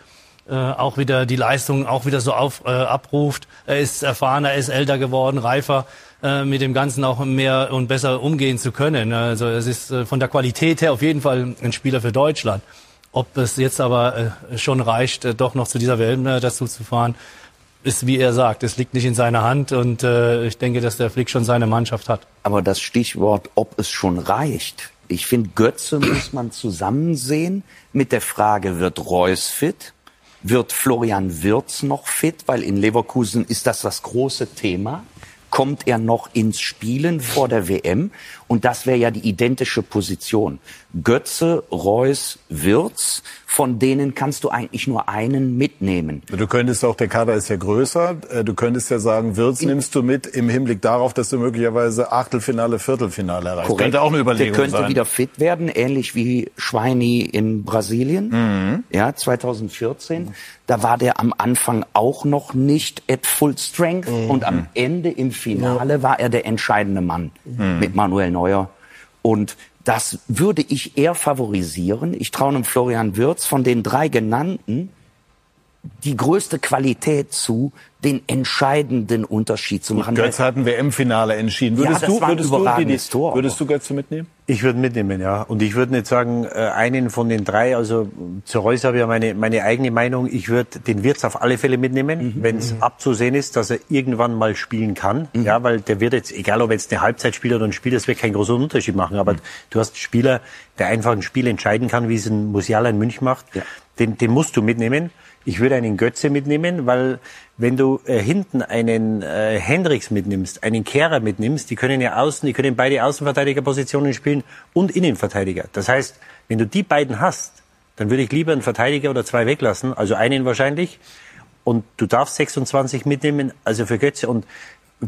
Speaker 2: äh, auch wieder die Leistung auch wieder so auf, äh, abruft. Er ist erfahrener, er ist älter geworden, reifer, äh, mit dem Ganzen auch mehr und besser umgehen zu können. Also es ist äh, von der Qualität her auf jeden Fall ein Spieler für Deutschland. Ob es jetzt aber äh, schon reicht, äh, doch noch zu dieser WM äh, dazu zu fahren, ist, wie er sagt, es liegt nicht in seiner Hand und äh, ich denke, dass der Flick schon seine Mannschaft hat.
Speaker 4: Aber das Stichwort, ob es schon reicht. Ich finde, Götze muss man zusammen sehen mit der Frage, wird Reus fit? Wird Florian Wirz noch fit? Weil in Leverkusen ist das das große Thema kommt er noch ins Spielen vor der WM? Und das wäre ja die identische Position. Götze, Reus, Wirz, von denen kannst du eigentlich nur einen mitnehmen.
Speaker 1: Du könntest auch, der Kader ist ja größer, äh, du könntest ja sagen, Wirz In, nimmst du mit im Hinblick darauf, dass du möglicherweise Achtelfinale, Viertelfinale erreichst.
Speaker 4: Korrekt. Könnte auch eine Überlegung der könnte sein. wieder fit werden, ähnlich wie Schweini in Brasilien, mhm. ja, 2014. Da war der am Anfang auch noch nicht at full strength mhm. und am Ende im Finale war er der entscheidende Mann mhm. mit Manuel Neuer. Und das würde ich eher favorisieren. Ich traue einem Florian Wirz von den drei genannten die größte Qualität zu, den entscheidenden Unterschied zu machen.
Speaker 1: Götze hat ein WM-Finale entschieden. Würdest ja, du, würdest du, die, Tor, würdest du Götze mitnehmen?
Speaker 5: Ich würde mitnehmen, ja. Und ich würde nicht sagen, äh, einen von den drei, also zu Reus habe ich ja meine, meine eigene Meinung. Ich würde den Wirtz auf alle Fälle mitnehmen, mhm. wenn es mhm. abzusehen ist, dass er irgendwann mal spielen kann. Mhm. Ja, weil der wird jetzt, egal ob jetzt eine Halbzeit spielt oder ein Spiel, das wird keinen großen Unterschied machen. Aber mhm. du hast einen Spieler, der einfach ein Spiel entscheiden kann, wie es ein Musiala in München macht. Ja. Den, den musst du mitnehmen. Ich würde einen Götze mitnehmen, weil wenn du äh, hinten einen äh, Hendricks mitnimmst, einen Kehrer mitnimmst, die können ja außen, die können beide Außenverteidigerpositionen spielen und Innenverteidiger. Das heißt, wenn du die beiden hast, dann würde ich lieber einen Verteidiger oder zwei weglassen, also einen wahrscheinlich. Und du darfst 26 mitnehmen, also für Götze. Und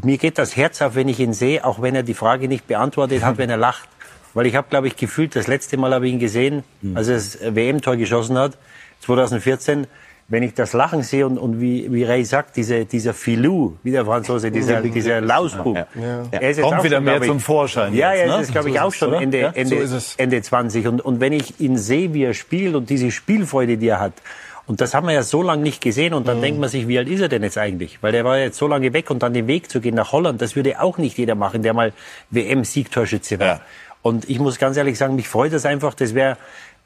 Speaker 5: mir geht das Herz auf, wenn ich ihn sehe, auch wenn er die Frage nicht beantwortet hat, wenn er lacht. Weil ich habe, glaube ich, gefühlt, das letzte Mal habe ich ihn gesehen, als er das WM-Tor geschossen hat, 2014. Wenn ich das Lachen sehe und, und wie, wie Ray sagt, diese, dieser Filou, wie der Franzose, dieser, dieser Lausbub.
Speaker 1: Ja.
Speaker 5: Er ist jetzt
Speaker 1: Kommt
Speaker 5: auch
Speaker 1: wieder
Speaker 5: schon,
Speaker 1: mehr
Speaker 5: ich-
Speaker 1: zum Vorschein
Speaker 5: Ja,
Speaker 1: jetzt,
Speaker 5: ja,
Speaker 1: ne?
Speaker 5: das ist, glaube ich,
Speaker 1: So
Speaker 5: auch
Speaker 1: ist es,
Speaker 5: schon
Speaker 1: oder?
Speaker 5: Ende,
Speaker 1: Ja,
Speaker 5: Ende,
Speaker 1: so.
Speaker 5: Ende 20. Und, und wenn ich ihn sehe, wie er spielt und diese Spielfreude, die er hat, und das haben wir ja so lange nicht gesehen. Und dann
Speaker 1: Mhm.
Speaker 5: denkt man sich, wie alt ist er denn jetzt eigentlich? Weil der war jetzt so lange weg und dann den Weg zu gehen nach Holland, das würde auch nicht jeder machen, der mal WM-Siegtorschütze war. Und ich muss ganz ehrlich sagen, mich freut das einfach. Das wäre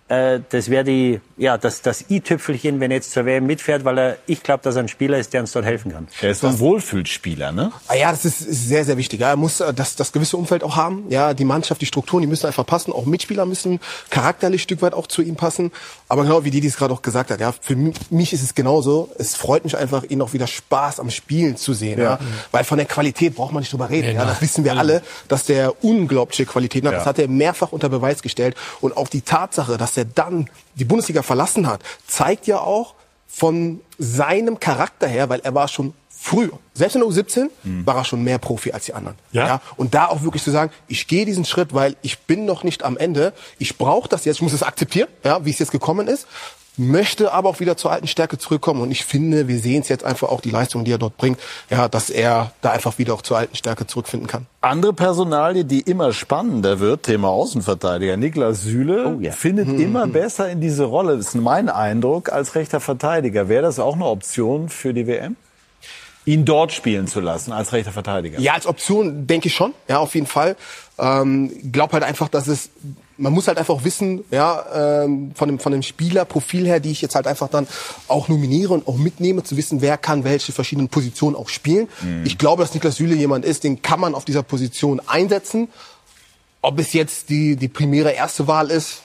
Speaker 5: äh, das wäre die ja das das i-Tüpfelchen, wenn er jetzt zur WM mitfährt, weil er ich glaube, dass er ein Spieler ist, der uns dort helfen kann.
Speaker 1: Er ist so ein Wohlfühlspieler, ne?
Speaker 3: Ah ja, das ist, ist sehr, sehr wichtig. Ja, Er muss äh, das, das gewisse Umfeld auch haben. Ja, die Mannschaft, die Strukturen, die müssen einfach passen. Auch Mitspieler müssen charakterlich ein Stück weit auch zu ihm passen. Aber genau wie die, die es gerade auch gesagt hat, ja, für mi- mich ist es genauso. Es freut mich einfach, ihn auch wieder Spaß am Spielen zu sehen. Ja.
Speaker 1: Ja.
Speaker 3: Weil von der Qualität braucht man nicht drüber reden.
Speaker 1: Nee,
Speaker 3: Ja, das wissen wir alle, dass der unglaubliche Qualitäten hat.
Speaker 1: Ja.
Speaker 3: Das hat er mehrfach unter Beweis gestellt. Und auch die Tatsache, dass er dann die Bundesliga verlassen hat, zeigt ja auch von seinem Charakter her, weil er war schon früher, selbst in der U17, war er schon mehr Profi als die anderen.
Speaker 1: Ja?
Speaker 3: Und da auch wirklich zu sagen, ich gehe diesen Schritt, weil ich bin noch nicht am Ende. Ich brauche das jetzt, ich muss es akzeptieren, ja, wie es jetzt gekommen ist. Möchte aber auch wieder zur alten Stärke zurückkommen. Und ich finde, wir sehen es jetzt einfach auch die Leistung, die er dort bringt, ja, dass er da einfach wieder auch zur alten Stärke zurückfinden kann.
Speaker 1: Andere Personalie, die immer spannender wird, Thema Außenverteidiger. Niklas Süle findet immer besser in diese Rolle, das ist mein Eindruck, als rechter Verteidiger. Wäre das auch eine Option für die WM? Ihn dort spielen zu lassen als rechter Verteidiger?
Speaker 3: Ja, als Option denke ich schon, ja, auf jeden Fall. Ähm, glaub halt einfach, dass es, man muss halt einfach wissen, ja, ähm, von dem, von dem Spielerprofil her, die ich jetzt halt einfach dann auch nominiere und auch mitnehme, zu wissen, wer kann welche verschiedenen Positionen auch spielen.
Speaker 1: Mhm.
Speaker 3: Ich glaube, dass Niklas Süle jemand ist, den kann man auf dieser Position einsetzen. Ob es jetzt die, die primäre erste Wahl ist,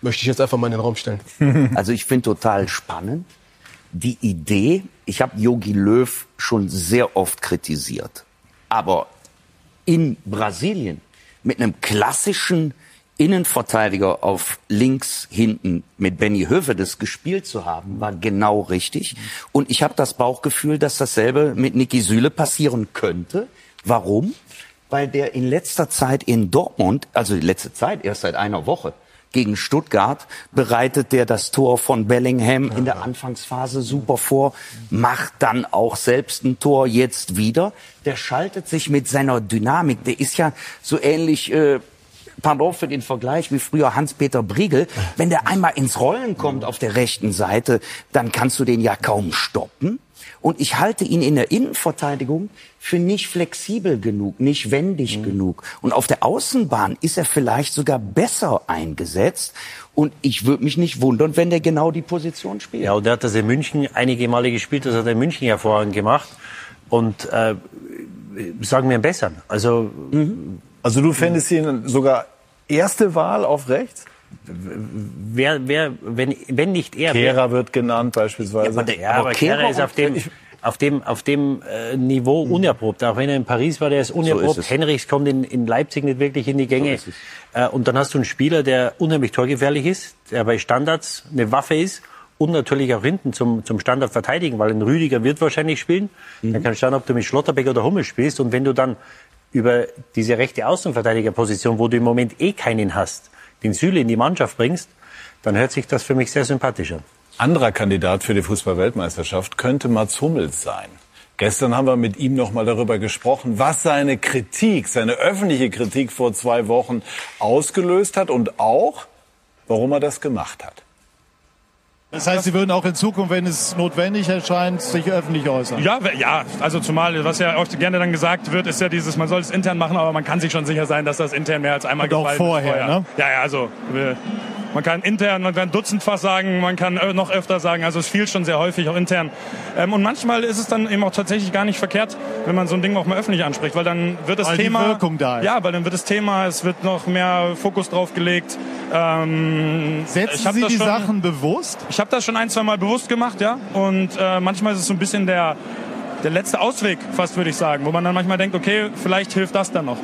Speaker 3: möchte ich jetzt einfach mal in den Raum stellen.
Speaker 4: Also ich finde total spannend die Idee. Ich habe Yogi Löw schon sehr oft kritisiert, aber in Brasilien mit einem klassischen Innenverteidiger auf links hinten mit Benny Hövedes gespielt zu haben, war genau richtig. Und ich habe das Bauchgefühl, dass dasselbe mit Niki Süle passieren könnte. Warum? Weil der in letzter Zeit in Dortmund, also die letzte Zeit, erst seit einer Woche, gegen Stuttgart bereitet der das Tor von Bellingham in der Anfangsphase super vor, macht dann auch selbst ein Tor jetzt wieder. Der schaltet sich mit seiner Dynamik, der ist ja so ähnlich, äh, pardon für den Vergleich, wie früher Hans-Peter Briegel. Wenn der einmal ins Rollen kommt auf der rechten Seite, dann kannst du den ja kaum stoppen. Und ich halte ihn in der Innenverteidigung für nicht flexibel genug, nicht wendig genug. Und auf der Außenbahn ist er vielleicht sogar besser eingesetzt. Und ich würde mich nicht wundern, wenn der genau die Position spielt.
Speaker 5: Ja, und er hat das in München einige Male gespielt, das hat er in München hervorragend gemacht. Und äh, sagen wir besser. Also,
Speaker 1: Also du fändest ihn sogar erste Wahl auf rechts?
Speaker 5: wer, wer, wenn, wenn nicht er.
Speaker 1: Kehrer wird genannt beispielsweise.
Speaker 5: Ja, aber, der, aber Kehrer ist auf dem, auf dem, auf dem äh, Niveau unerprobt. Auch wenn er in Paris war, der ist unerprobt.
Speaker 4: es.
Speaker 5: Henrichs kommt in, in Leipzig nicht wirklich in die Gänge. äh, und dann hast du einen Spieler, der unheimlich torgefährlich ist, der bei Standards eine Waffe ist und natürlich auch hinten zum, zum Standard verteidigen, weil ein Rüdiger wird wahrscheinlich spielen. Dann kannst du schauen, ob du mit Schlotterbeck oder Hummel spielst. Und wenn du dann über diese rechte Außenverteidigerposition, wo du im Moment eh keinen hast, den Süle in die Mannschaft bringst, dann hört sich das für mich sehr sympathisch an.
Speaker 1: Anderer Kandidat für die Fußball-Weltmeisterschaft könnte Mats Hummels sein. Gestern haben wir mit ihm noch mal darüber gesprochen, was seine Kritik, seine öffentliche Kritik vor zwei Wochen ausgelöst hat und auch, warum er das gemacht hat.
Speaker 10: Das heißt, Sie würden auch in Zukunft, wenn es notwendig erscheint, sich öffentlich äußern?
Speaker 13: Ja, ja, also zumal, was ja oft gerne dann gesagt wird, ist ja dieses, man soll es intern machen, aber man kann sich schon sicher sein, dass das intern mehr als einmal
Speaker 10: Und auch
Speaker 13: gefallen ist
Speaker 10: vorher, ne?
Speaker 13: Ja, ja, also man kann intern, man kann dutzendfach sagen, man kann äh, noch öfter sagen, also es fiel schon sehr häufig auch intern. Ähm, und manchmal ist es dann eben auch tatsächlich gar nicht verkehrt, wenn man so ein Ding auch mal öffentlich anspricht, weil dann wird das
Speaker 10: Weil die
Speaker 13: Thema...
Speaker 10: Wirkung da ist.
Speaker 13: Ja, weil dann wird das Thema, es wird noch mehr Fokus drauf gelegt. Ähm,
Speaker 10: Setzen Sie die
Speaker 13: schon-
Speaker 10: Sachen bewusst?
Speaker 13: ich habe das schon ein, zwei Mal bewusst gemacht, ja. Und äh, manchmal ist es so ein bisschen der, der letzte Ausweg, fast würde ich sagen, wo man dann manchmal denkt, okay, vielleicht hilft das dann noch.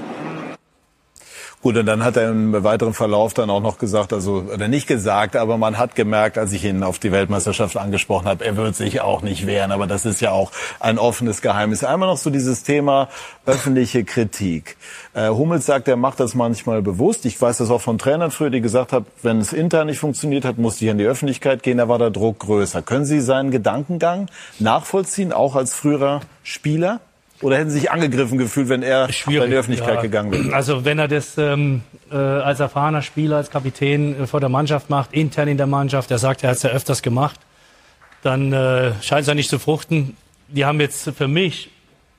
Speaker 1: Gut, und dann hat er im weiteren Verlauf dann auch noch gesagt, also, oder nicht gesagt, aber man hat gemerkt, als ich ihn auf die Weltmeisterschaft angesprochen habe, er wird sich auch nicht wehren. Aber das ist ja auch ein offenes Geheimnis. Einmal noch so dieses Thema öffentliche Kritik. Äh, Hummels sagt, er macht das manchmal bewusst. Ich weiß das auch von Trainern früher, die gesagt haben, wenn es intern nicht funktioniert hat, musste ich in die Öffentlichkeit gehen, da war der Druck größer. Können Sie seinen Gedankengang nachvollziehen, auch als früherer Spieler? Oder hätten Sie sich angegriffen gefühlt, wenn er
Speaker 2: Schwierig,
Speaker 1: in die Öffentlichkeit
Speaker 2: ja.
Speaker 1: gegangen wäre?
Speaker 2: Also wenn er das ähm, äh, als erfahrener Spieler, als Kapitän äh, vor der Mannschaft macht, intern in der Mannschaft, er sagt, er hat es ja öfters gemacht, dann äh, scheint es ja nicht zu fruchten. Die haben jetzt für mich,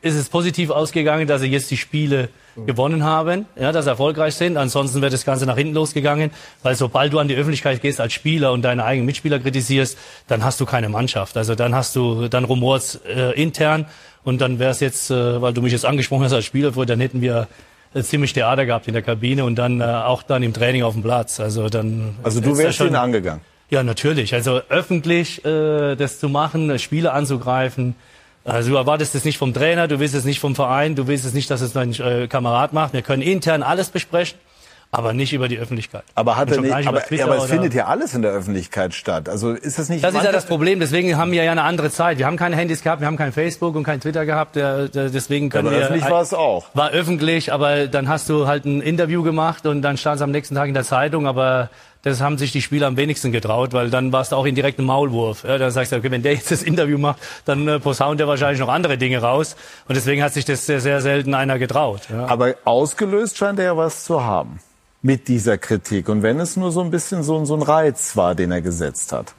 Speaker 2: ist es positiv ausgegangen, dass sie jetzt die Spiele gewonnen haben, ja, dass sie erfolgreich sind. Ansonsten wäre das Ganze nach hinten losgegangen, weil sobald du an die Öffentlichkeit gehst als Spieler und deine eigenen Mitspieler kritisierst, dann hast du keine Mannschaft. Also dann hast du, dann rumort's äh, intern und dann wäre es jetzt, äh, weil du mich jetzt angesprochen hast als Spieler, dann hätten wir äh, ziemlich Theater gehabt in der Kabine und dann äh, auch dann im Training auf dem Platz. Also dann.
Speaker 1: Also du wärst ihn angegangen.
Speaker 2: Ja, natürlich. Also öffentlich äh, das zu machen, Spiele anzugreifen. Also du erwartest es nicht vom Trainer, du willst es nicht vom Verein, du willst es nicht, dass es dein äh, Kamerad macht. Wir können intern alles besprechen, aber nicht über die Öffentlichkeit.
Speaker 1: Aber hat er nicht, aber,
Speaker 2: Twitter
Speaker 1: aber es findet ja alles in der Öffentlichkeit statt. Also ist das nicht
Speaker 2: Das ist ja das Problem. Deswegen haben wir ja eine andere Zeit. Wir haben keine Handys gehabt, wir haben kein Facebook und kein Twitter gehabt. Der, der, deswegen können
Speaker 1: aber
Speaker 2: wir.
Speaker 1: öffentlich war es auch.
Speaker 2: War öffentlich, aber dann hast du halt ein Interview gemacht und dann stand es am nächsten Tag in der Zeitung. Aber das haben sich die Spieler am wenigsten getraut, weil dann warst du auch in direktem Maulwurf. Ja, dann sagst du, okay, wenn der jetzt das Interview macht, dann äh, posaunt er wahrscheinlich noch andere Dinge raus. Und deswegen hat sich das sehr, sehr selten einer getraut. Ja.
Speaker 1: Aber ausgelöst scheint er ja was zu haben mit dieser Kritik. Und wenn es nur so ein bisschen so, ein- so ein Reiz war, den er gesetzt hat.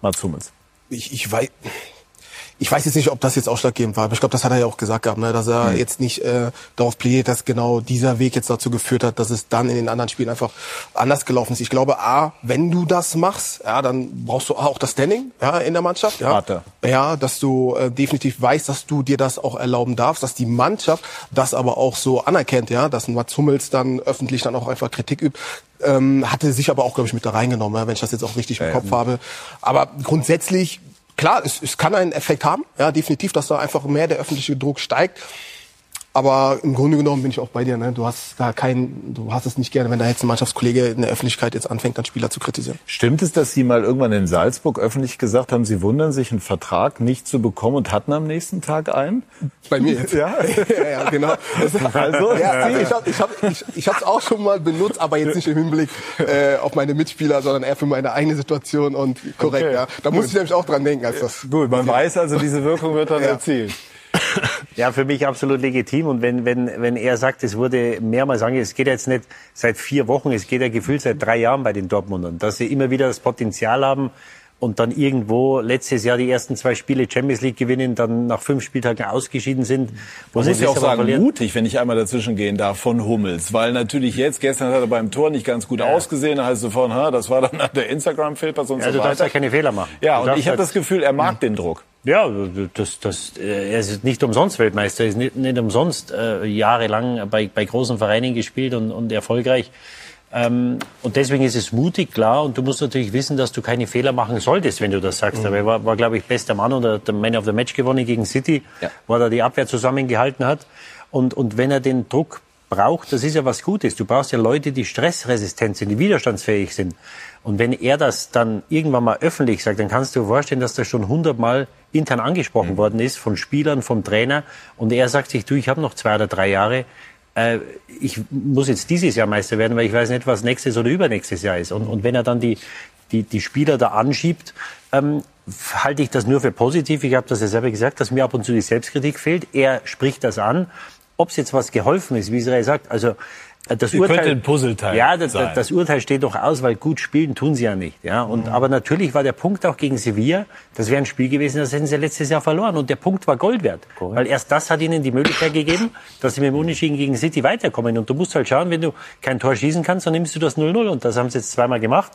Speaker 1: Mats Hummels.
Speaker 3: ich, ich weiß, ich weiß jetzt nicht, ob das jetzt ausschlaggebend war, aber ich glaube, das hat er ja auch gesagt gehabt, ne, dass er
Speaker 1: Hm.
Speaker 3: jetzt nicht äh, darauf plädiert, dass genau dieser Weg jetzt dazu geführt hat, dass es dann in den anderen Spielen einfach anders gelaufen ist. Ich glaube, a, wenn du das machst, ja, dann brauchst du auch das Standing, ja, in der Mannschaft, ja, ja, dass du äh, definitiv weißt, dass du dir das auch erlauben darfst, dass die Mannschaft das aber auch so anerkennt, ja, dass ein Mats Hummels dann öffentlich dann auch einfach Kritik übt. Ähm, hatte sich aber auch, glaube ich, mit da reingenommen, wenn ich das jetzt auch richtig im Kopf habe. Aber grundsätzlich, klar, es, es kann einen Effekt haben, ja, definitiv, dass da einfach mehr der öffentliche Druck steigt. Aber im Grunde genommen bin ich auch bei dir. Ne? Du hast da kein, du hast es nicht gerne, wenn da jetzt ein Mannschaftskollege in der Öffentlichkeit jetzt anfängt, dann Spieler zu kritisieren.
Speaker 1: Stimmt es, dass Sie mal irgendwann in Salzburg öffentlich gesagt haben, Sie wundern sich, einen Vertrag nicht zu bekommen und hatten am nächsten Tag einen?
Speaker 3: Bei mir jetzt.
Speaker 1: Ja,
Speaker 3: ja, ja genau.
Speaker 1: Also,
Speaker 3: ja, also ich habe ich hab, ich, ich hab's auch schon mal benutzt, aber jetzt nicht im Hinblick äh, auf meine Mitspieler, sondern eher für meine eigene Situation und korrekt.
Speaker 1: Okay.
Speaker 3: Ja. Da muss ich nämlich auch dran denken, als das.
Speaker 1: Gut, man weiß also, diese Wirkung wird dann
Speaker 3: Ja.
Speaker 1: erzielt.
Speaker 5: Ja, für mich absolut legitim. Und wenn, wenn, wenn er sagt, es wurde mehrmals ange, es geht jetzt nicht seit vier Wochen, es geht ja gefühlt seit drei Jahren bei den Dortmundern, dass sie immer wieder das Potenzial haben und dann irgendwo letztes Jahr die ersten zwei Spiele Champions League gewinnen, dann nach fünf Spieltagen ausgeschieden sind.
Speaker 1: Man muss ja auch sagen,
Speaker 5: verlieren.
Speaker 1: mutig, wenn ich einmal dazwischen gehen darf, von Hummels. Weil natürlich jetzt, gestern hat er beim Tor nicht ganz gut ausgesehen, da heißt es sofort, ha, das war dann der Instagram-Filter und
Speaker 5: Ja,
Speaker 1: so
Speaker 5: du darfst
Speaker 1: weiter.
Speaker 5: ja keine Fehler machen.
Speaker 1: Ja, und ich habe
Speaker 5: halt-
Speaker 1: das Gefühl, er mag den Druck.
Speaker 5: Ja, das, das, äh, er ist nicht umsonst Weltmeister, er ist nicht, nicht umsonst äh, jahrelang bei, bei großen Vereinen gespielt und, und erfolgreich. Ähm, und deswegen ist es mutig, klar. Und du musst natürlich wissen, dass du keine Fehler machen solltest, wenn du das sagst. Aber er war, war glaube ich, bester Mann oder der Man of the Match gewonnen gegen City, wo er die Abwehr zusammengehalten hat. Und, und wenn er den Druck braucht, das ist ja was Gutes. Du brauchst ja Leute, die stressresistent sind, die widerstandsfähig sind. Und wenn er das dann irgendwann mal öffentlich sagt, dann kannst du dir vorstellen, dass das schon hundertmal intern angesprochen worden ist von Spielern, vom Trainer. Und er sagt sich, du, ich habe noch zwei oder drei Jahre. Äh, ich muss jetzt dieses Jahr Meister werden, weil ich weiß nicht, was nächstes oder übernächstes Jahr ist. Und, und wenn er dann die, die, die Spieler da anschiebt, ähm, halte ich das nur für positiv. Ich habe das ja selber gesagt, dass mir ab und zu die Selbstkritik fehlt. Er spricht das an. Ob es jetzt was geholfen ist, wie Israel sagt, also das
Speaker 1: Ihr
Speaker 5: Urteil,
Speaker 1: könnte ein Puzzleteil
Speaker 5: ja, das,
Speaker 1: sein.
Speaker 5: das Urteil steht doch aus, weil gut spielen tun sie ja nicht. Ja, und aber natürlich war der Punkt auch gegen Sevilla. Das wäre ein Spiel gewesen, das hätten sie letztes Jahr verloren. Und der Punkt war Gold wert, weil erst das hat ihnen die Möglichkeit gegeben, dass sie mit dem Unentschieden gegen City weiterkommen. Und du musst halt schauen, wenn du kein Tor schießen kannst, dann nimmst du das 0-0. Und das haben sie jetzt zweimal gemacht.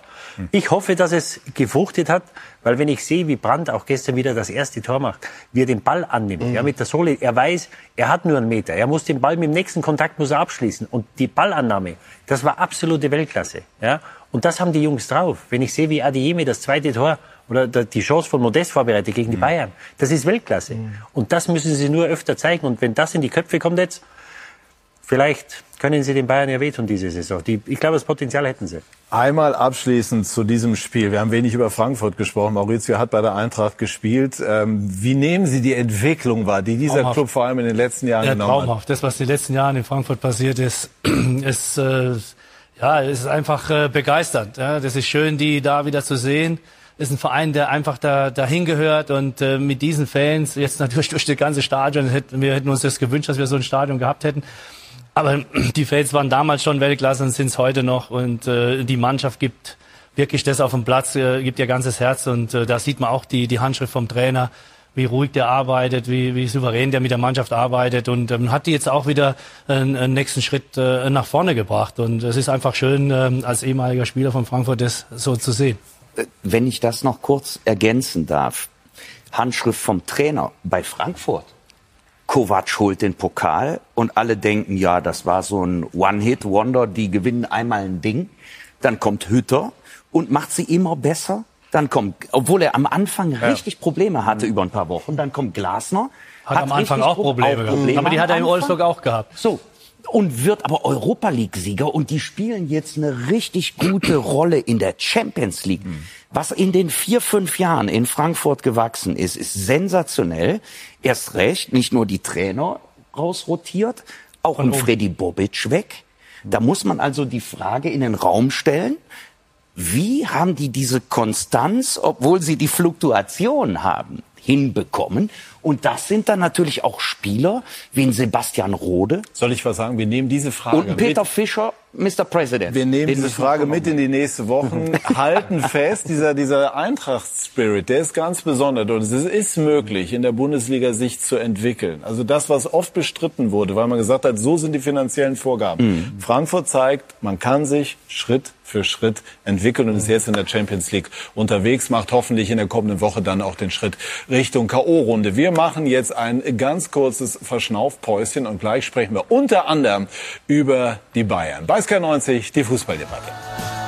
Speaker 5: Ich hoffe, dass es gefruchtet hat, weil wenn ich sehe, wie Brandt auch gestern wieder das erste Tor macht, wie er den Ball annimmt, ja, mit der Sohle, er weiß, er hat nur einen Meter, er muss den Ball mit dem nächsten Kontakt muss er abschließen und die Ballannahme, das war absolute Weltklasse, ja, und das haben die Jungs drauf. Wenn ich sehe, wie Adiemi das zweite Tor oder der- die Chance von Modest vorbereitet gegen die Bayern, das ist Weltklasse. Und das müssen sie nur öfter zeigen. Und wenn das in die Köpfe kommt jetzt, vielleicht können sie den Bayern ja wehtun diese Saison. Die, ich glaube, das Potenzial hätten sie.
Speaker 1: Einmal abschließend zu diesem Spiel. Wir haben wenig über Frankfurt gesprochen. Maurizio hat bei der Eintracht gespielt. Ähm, wie nehmen Sie die Entwicklung wahr, die dieser
Speaker 2: traumhaft.
Speaker 1: Club vor allem in den letzten Jahren
Speaker 2: ja,
Speaker 1: genommen
Speaker 2: traumhaft.
Speaker 1: hat?
Speaker 2: Das, was in den letzten Jahren in Frankfurt passiert ist, ist, äh, ja, ist einfach äh, begeisternd. Ja. Das ist schön, die da wieder zu sehen. Ist ein Verein, der einfach da dahin gehört und äh, mit diesen Fans jetzt natürlich durch das ganze Stadion hätten wir hätten uns das gewünscht, dass wir so ein Stadion gehabt hätten. Aber die Fans waren damals schon Weltklasse und sind es heute noch. Und äh, die Mannschaft gibt wirklich das auf dem Platz, äh, gibt ihr ganzes Herz. Und äh, da sieht man auch die, die Handschrift vom Trainer, wie ruhig der arbeitet, wie, wie souverän der mit der Mannschaft arbeitet. Und ähm, hat die jetzt auch wieder einen, einen nächsten Schritt äh, nach vorne gebracht. Und es ist einfach schön, ähm, als ehemaliger Spieler von Frankfurt das so zu sehen.
Speaker 4: Wenn ich das noch kurz ergänzen darf. Handschrift vom Trainer bei Frankfurt. Kovac holt den Pokal und alle denken, ja, das war so ein One-Hit-Wonder, die gewinnen einmal ein Ding. Dann kommt Hütter und macht sie immer besser. Dann kommt, obwohl er am Anfang
Speaker 2: Ja.
Speaker 4: richtig Probleme hatte über ein paar Wochen, dann kommt Glasner.
Speaker 2: Hat, am Anfang auch
Speaker 4: Pro-
Speaker 2: Probleme, gehabt. Aber die hat er in. Wolfsburg auch gehabt.
Speaker 4: So. Und wird aber Europa League-Sieger und die spielen jetzt eine richtig gute Rolle in der Champions League. Was in den vier, fünf Jahren in Frankfurt gewachsen ist, ist sensationell. Erst recht, nicht nur die Trainer rausrotiert, auch ein Freddy Bobic weg. Da muss man also die Frage in den Raum stellen, wie haben die diese Konstanz, obwohl sie die Fluktuation haben, hinbekommen? Und das sind dann natürlich auch Spieler wie ein Sebastian Rode.
Speaker 1: Soll ich was sagen? Wir nehmen diese Frage
Speaker 4: Und Peter
Speaker 1: mit.
Speaker 4: Fischer, Mr. President.
Speaker 1: Wir nehmen diese Frage mit in die nächste Woche, halten fest, dieser, dieser Eintracht-Spirit, der ist ganz besonders und es ist möglich, in der Bundesliga sich zu entwickeln. Also das, was oft bestritten wurde, weil man gesagt hat, so sind die finanziellen Vorgaben. Frankfurt zeigt, man kann sich Schritt für Schritt entwickeln und ist jetzt in der Champions League unterwegs, macht hoffentlich in der kommenden Woche dann auch den Schritt Richtung K.O.-Runde. Wir machen jetzt ein ganz kurzes Verschnaufpäuschen und gleich sprechen wir unter anderem über die Bayern. Bei Sky 90 die Fußballdebatte.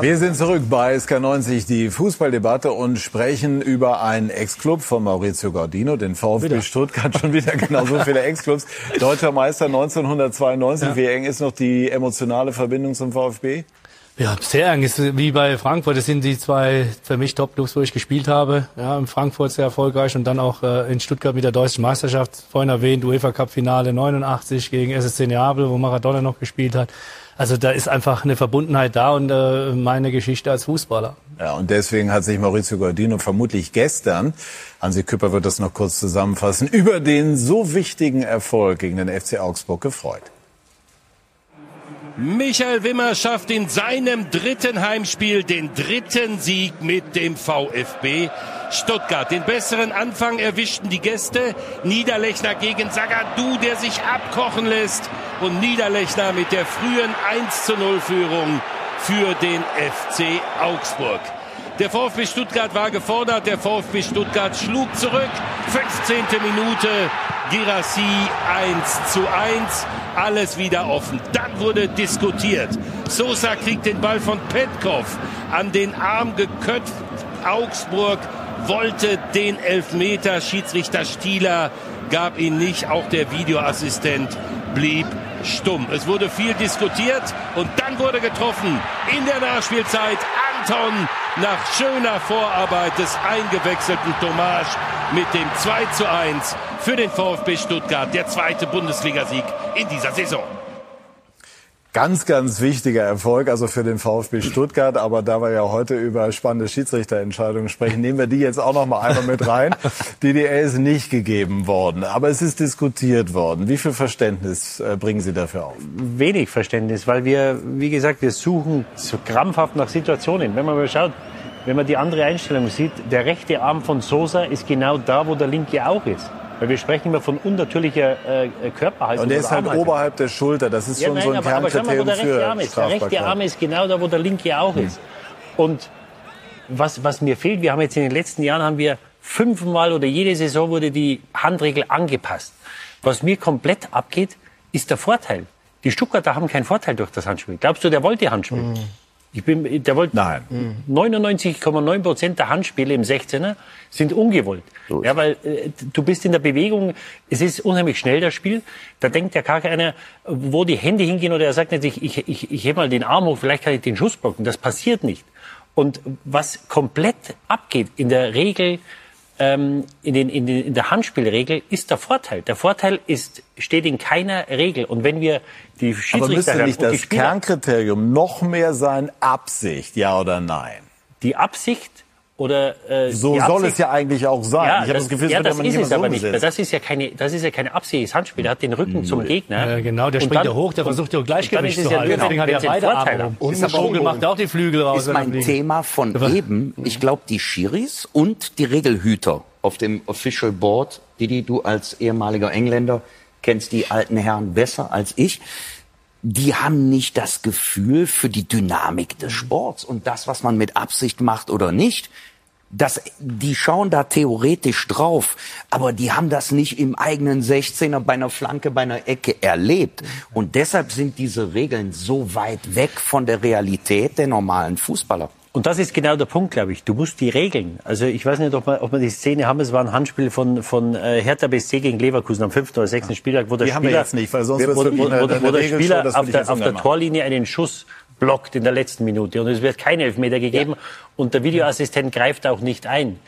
Speaker 1: Wir sind zurück bei SK90, die Fußballdebatte und sprechen über einen Ex-Club von Maurizio Gardino, den VfB Stuttgart. Schon wieder genau so viele Ex-Clubs. Deutscher Meister 1992.
Speaker 2: Ja.
Speaker 1: Wie eng ist noch die emotionale Verbindung zum VfB?
Speaker 2: Ja, sehr eng. Ist wie bei Frankfurt. Das sind die zwei für mich Top-Clubs, wo ich gespielt habe. Ja, in Frankfurt sehr erfolgreich und dann auch äh, in Stuttgart mit der deutschen Meisterschaft. Vorhin erwähnt, UEFA Cup Finale 89 gegen SSC Neapel, wo Maradona noch gespielt hat. Also da ist einfach eine Verbundenheit da und äh, meine Geschichte als Fußballer.
Speaker 1: Ja, und deswegen hat sich Maurizio Gardino vermutlich gestern, Hansi Küpper wird das noch kurz zusammenfassen, über den so wichtigen Erfolg gegen den FC Augsburg gefreut.
Speaker 14: Michael Wimmer schafft in seinem dritten Heimspiel den dritten Sieg mit dem VfB Stuttgart. Den besseren Anfang erwischten die Gäste. Niederlechner gegen Zagadou, der sich abkochen lässt. Und Niederlechner mit der frühen 1 zu 0 Führung für den FC Augsburg. Der VfB Stuttgart war gefordert. Der VfB Stuttgart schlug zurück. 15. Minute. Girassi 1 zu 1. Alles wieder offen. Dann wurde diskutiert. Sosa kriegt den Ball von Petkov an den Arm geköpft. Augsburg wollte den Elfmeter. Schiedsrichter Stieler gab ihn nicht. Auch der Videoassistent blieb stumm. Es wurde viel diskutiert und dann wurde getroffen in der Nachspielzeit. Anton nach schöner Vorarbeit des eingewechselten Tomasch mit dem 2 zu 1 für den VfB Stuttgart. Der zweite Bundesligasieg in dieser Saison.
Speaker 1: Ganz, ganz wichtiger Erfolg, also für den VfB Stuttgart. Aber da wir ja heute über spannende Schiedsrichterentscheidungen sprechen, nehmen wir die jetzt auch noch mal einmal mit rein. DDR ist nicht gegeben worden, aber es ist diskutiert worden. Wie viel Verständnis äh, bringen Sie dafür auf?
Speaker 5: Wenig Verständnis, weil wir, wie gesagt, wir suchen so krampfhaft nach Situationen. Wenn man mal schaut, wenn man die andere Einstellung sieht, der rechte Arm von Sosa ist genau da, wo der linke auch ist. Weil wir sprechen immer von unnatürlicher äh, Körperhaltung.
Speaker 1: Und der ist halt
Speaker 5: Armhaltung.
Speaker 1: oberhalb der Schulter. Das ist
Speaker 5: Ja,
Speaker 1: schon
Speaker 5: nein,
Speaker 1: so ein
Speaker 5: aber, aber schau mal, wo
Speaker 1: Kernkriterium
Speaker 5: der rechte Arm ist. Der rechte. Arm ist genau da, wo der linke auch ist. Und was, was mir fehlt, wir haben jetzt in den letzten Jahren haben wir fünfmal oder jede Saison wurde die Handregel angepasst. Was mir komplett abgeht, ist der Vorteil. Die Stuttgarter haben keinen Vorteil durch das Handspiel. Glaubst du, der wollte Handspiel? Ich bin, der wollte
Speaker 1: Nein.
Speaker 5: 99,9 Prozent der Handspiele im 16er sind ungewollt. Ja, weil äh, du bist in der Bewegung, es ist unheimlich schnell das Spiel. Da denkt ja gar keiner, wo die Hände hingehen oder er sagt nicht, ich, ich, ich, ich hebe mal den Arm hoch, vielleicht kann ich den Schuss blocken. Das passiert nicht. Und was komplett abgeht in der Regel, ähm, in, den, in, den, in der Handspielregel, ist der Vorteil. Der Vorteil ist, steht in keiner Regel. Und wenn wir die
Speaker 1: Aber
Speaker 5: Schiedsrichter
Speaker 1: müsste
Speaker 5: hören
Speaker 1: nicht das
Speaker 5: Spieler,
Speaker 1: Kernkriterium noch mehr sein Absicht, ja oder nein?
Speaker 5: die Absicht oder äh,
Speaker 1: So
Speaker 5: die
Speaker 1: soll
Speaker 5: Absicht,
Speaker 1: es ja eigentlich auch sein.
Speaker 5: Ja,
Speaker 1: ich habe das, Gefühl, es
Speaker 5: ja, das
Speaker 1: aber
Speaker 5: ist
Speaker 1: nicht
Speaker 5: es
Speaker 1: so
Speaker 5: aber nicht. Das ist ja keine, das ist ja keine Absicht. Das Handspiel. Der hat den Rücken zum Gegner.
Speaker 2: Ja, genau, der
Speaker 5: Und
Speaker 2: springt
Speaker 5: dann-
Speaker 2: ja hoch, der versucht ja Gleichgewicht
Speaker 5: ist
Speaker 2: zu
Speaker 5: ja
Speaker 2: halten.
Speaker 5: genau,
Speaker 2: Deswegen hat er beide Arme. Und der Vogel macht auch die Flügel raus.
Speaker 4: ist mein. Thema von
Speaker 2: Aber-
Speaker 4: eben. Ich glaube, die Schiris und die Regelhüter auf dem Official Board, Didi, du als ehemaliger Engländer kennst die alten Herren besser als ich. Die haben nicht das Gefühl für die Dynamik des Sports und das, was man mit Absicht macht oder nicht. Das, die schauen da theoretisch drauf, aber die haben das nicht im eigenen 16er bei einer Flanke, bei einer Ecke erlebt. Und deshalb sind diese Regeln so weit weg von der Realität der normalen Fußballer.
Speaker 5: Und das ist genau der Punkt, glaube ich. Du musst die Regeln. Also ich weiß nicht, ob wir, ob wir die Szene haben. Es war ein Handspiel von, von äh, Hertha BSC gegen Leverkusen am fünften oder sechsten Spieltag, wo der
Speaker 1: Die
Speaker 5: Spieler,
Speaker 1: nicht,
Speaker 5: wo, wo,
Speaker 1: eine-
Speaker 5: wo, der auf der, auf der. Torlinie einen Schuss blockt in der letzten Minute. Und es wird kein Elfmeter gegeben. Und der Videoassistent greift auch nicht ein.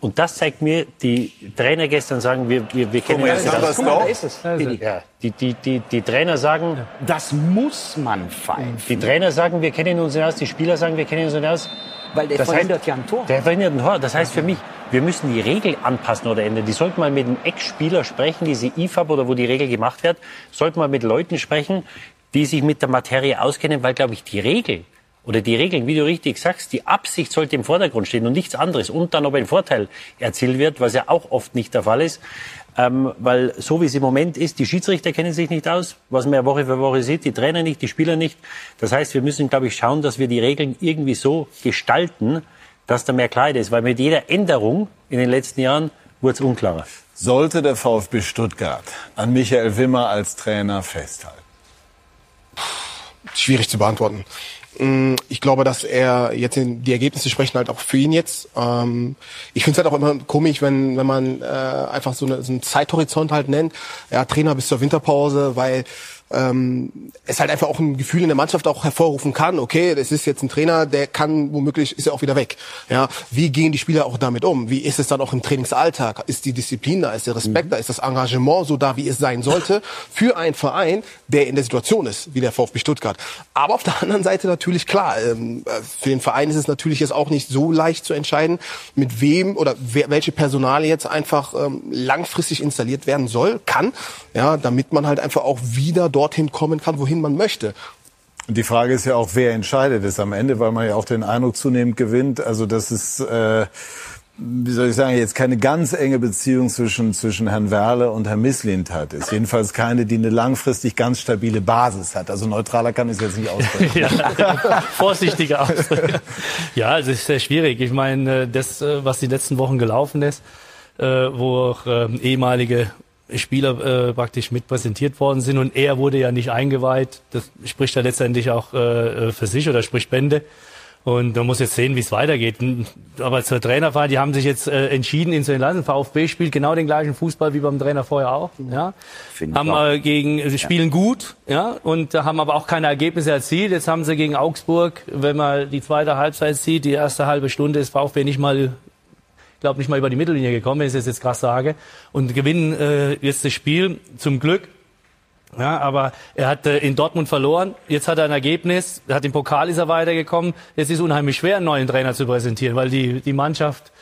Speaker 5: Und das zeigt mir, die Trainer gestern sagen, wir, wir, wir kennen das.
Speaker 4: es
Speaker 5: Guck mal,
Speaker 4: doch.
Speaker 5: da ist es. Ja, die, die, die, die Trainer sagen,
Speaker 4: Das muss man pfeifen.
Speaker 5: die Trainer sagen, wir kennen uns nicht aus, die Spieler sagen, wir kennen uns nicht aus.
Speaker 4: Weil der
Speaker 5: Das
Speaker 4: verhindert
Speaker 5: heißt-
Speaker 4: ja ein Tor.
Speaker 5: Der verhindert ein Tor. Das heißt für mich, wir müssen die Regel anpassen oder ändern. Die sollten mal mit einem Ex-Spieler sprechen, diese IFAB oder wo die Regel gemacht wird, sollten mal mit Leuten sprechen, die sich mit der Materie auskennen, weil, glaube ich, die Regel oder die Regeln, wie du richtig sagst, die Absicht sollte im Vordergrund stehen und nichts anderes. Und dann, ob ein Vorteil erzielt wird, was ja auch oft nicht der Fall ist. Ähm, weil so wie es im Moment ist, die Schiedsrichter kennen sich nicht aus, was man ja Woche für Woche sieht, die Trainer nicht, die Spieler nicht. Das heißt, wir müssen, glaube ich, schauen, dass wir die Regeln irgendwie so gestalten, dass da mehr Klarheit ist. Weil mit jeder Änderung in den letzten Jahren wurde es unklarer.
Speaker 1: Sollte der VfB Stuttgart an Michael Wimmer als Trainer festhalten?
Speaker 3: schwierig zu beantworten. Mm, Ich glaube, dass er jetzt in, die Ergebnisse sprechen halt auch für ihn jetzt. Ähm, ich finde es halt auch immer komisch, wenn wenn man äh, einfach so, eine, so einen Zeithorizont halt nennt. Ja, Trainer bis zur Winterpause, weil ähm, es halt einfach auch ein Gefühl in der Mannschaft auch hervorrufen kann. Okay, das ist jetzt ein Trainer, der kann womöglich ist er auch wieder weg. Ja, wie gehen die Spieler auch damit um? Wie ist es dann auch im Trainingsalltag? Ist die Disziplin da? Ist der Respekt da? Ist das Engagement so da, wie es sein sollte für einen Verein, der in der Situation ist, wie der VfB Stuttgart? Aber auf der anderen Seite natürlich klar, ähm, äh, für den Verein ist es natürlich jetzt auch nicht so leicht zu entscheiden, mit wem oder wer, welche Personale jetzt einfach ähm, langfristig installiert werden soll, kann, ja, damit man halt einfach auch wieder dorthin kommen kann, wohin man möchte.
Speaker 1: Und die Frage ist ja auch, wer entscheidet es am Ende, weil man ja auch den Eindruck zunehmend gewinnt. Also das ist, äh, wie soll ich sagen, jetzt keine ganz enge Beziehung zwischen, zwischen Herrn Werle und Herrn Misslintat ist. Jedenfalls keine, die eine langfristig ganz stabile Basis hat. Also neutraler kann ich es jetzt nicht aussprechen.
Speaker 2: Ja, vorsichtiger Ausdruck. Ja, also es ist sehr schwierig. Ich meine, das, äh, was die letzten Wochen gelaufen ist, äh, wo auch ähm, ehemalige Spieler äh, praktisch mit präsentiert worden sind und er wurde ja nicht eingeweiht. Das spricht ja letztendlich auch äh, für sich oder spricht Bände. Und man muss jetzt sehen, wie es weitergeht. Aber zur Trainerwahl, die haben sich jetzt äh, entschieden, ihn zu entlassen. VfB spielt genau den gleichen Fußball wie beim Trainer vorher auch. Ja. Haben
Speaker 4: auch.
Speaker 2: äh, gegen, sie spielen gut, ja, und äh, haben aber auch keine Ergebnisse erzielt. Jetzt haben sie gegen Augsburg, wenn man die zweite Halbzeit sieht, die erste halbe Stunde ist VfB nicht mal, glaube nicht mal über die Mittellinie gekommen, wenn ich es jetzt krass sage, und gewinnen äh, jetzt das Spiel zum Glück. Ja, aber er hat äh, in Dortmund verloren. Jetzt hat er ein Ergebnis. Er hat im Pokal ist er weitergekommen. Jetzt ist es unheimlich schwer, einen neuen Trainer zu präsentieren, weil die, die Mannschaft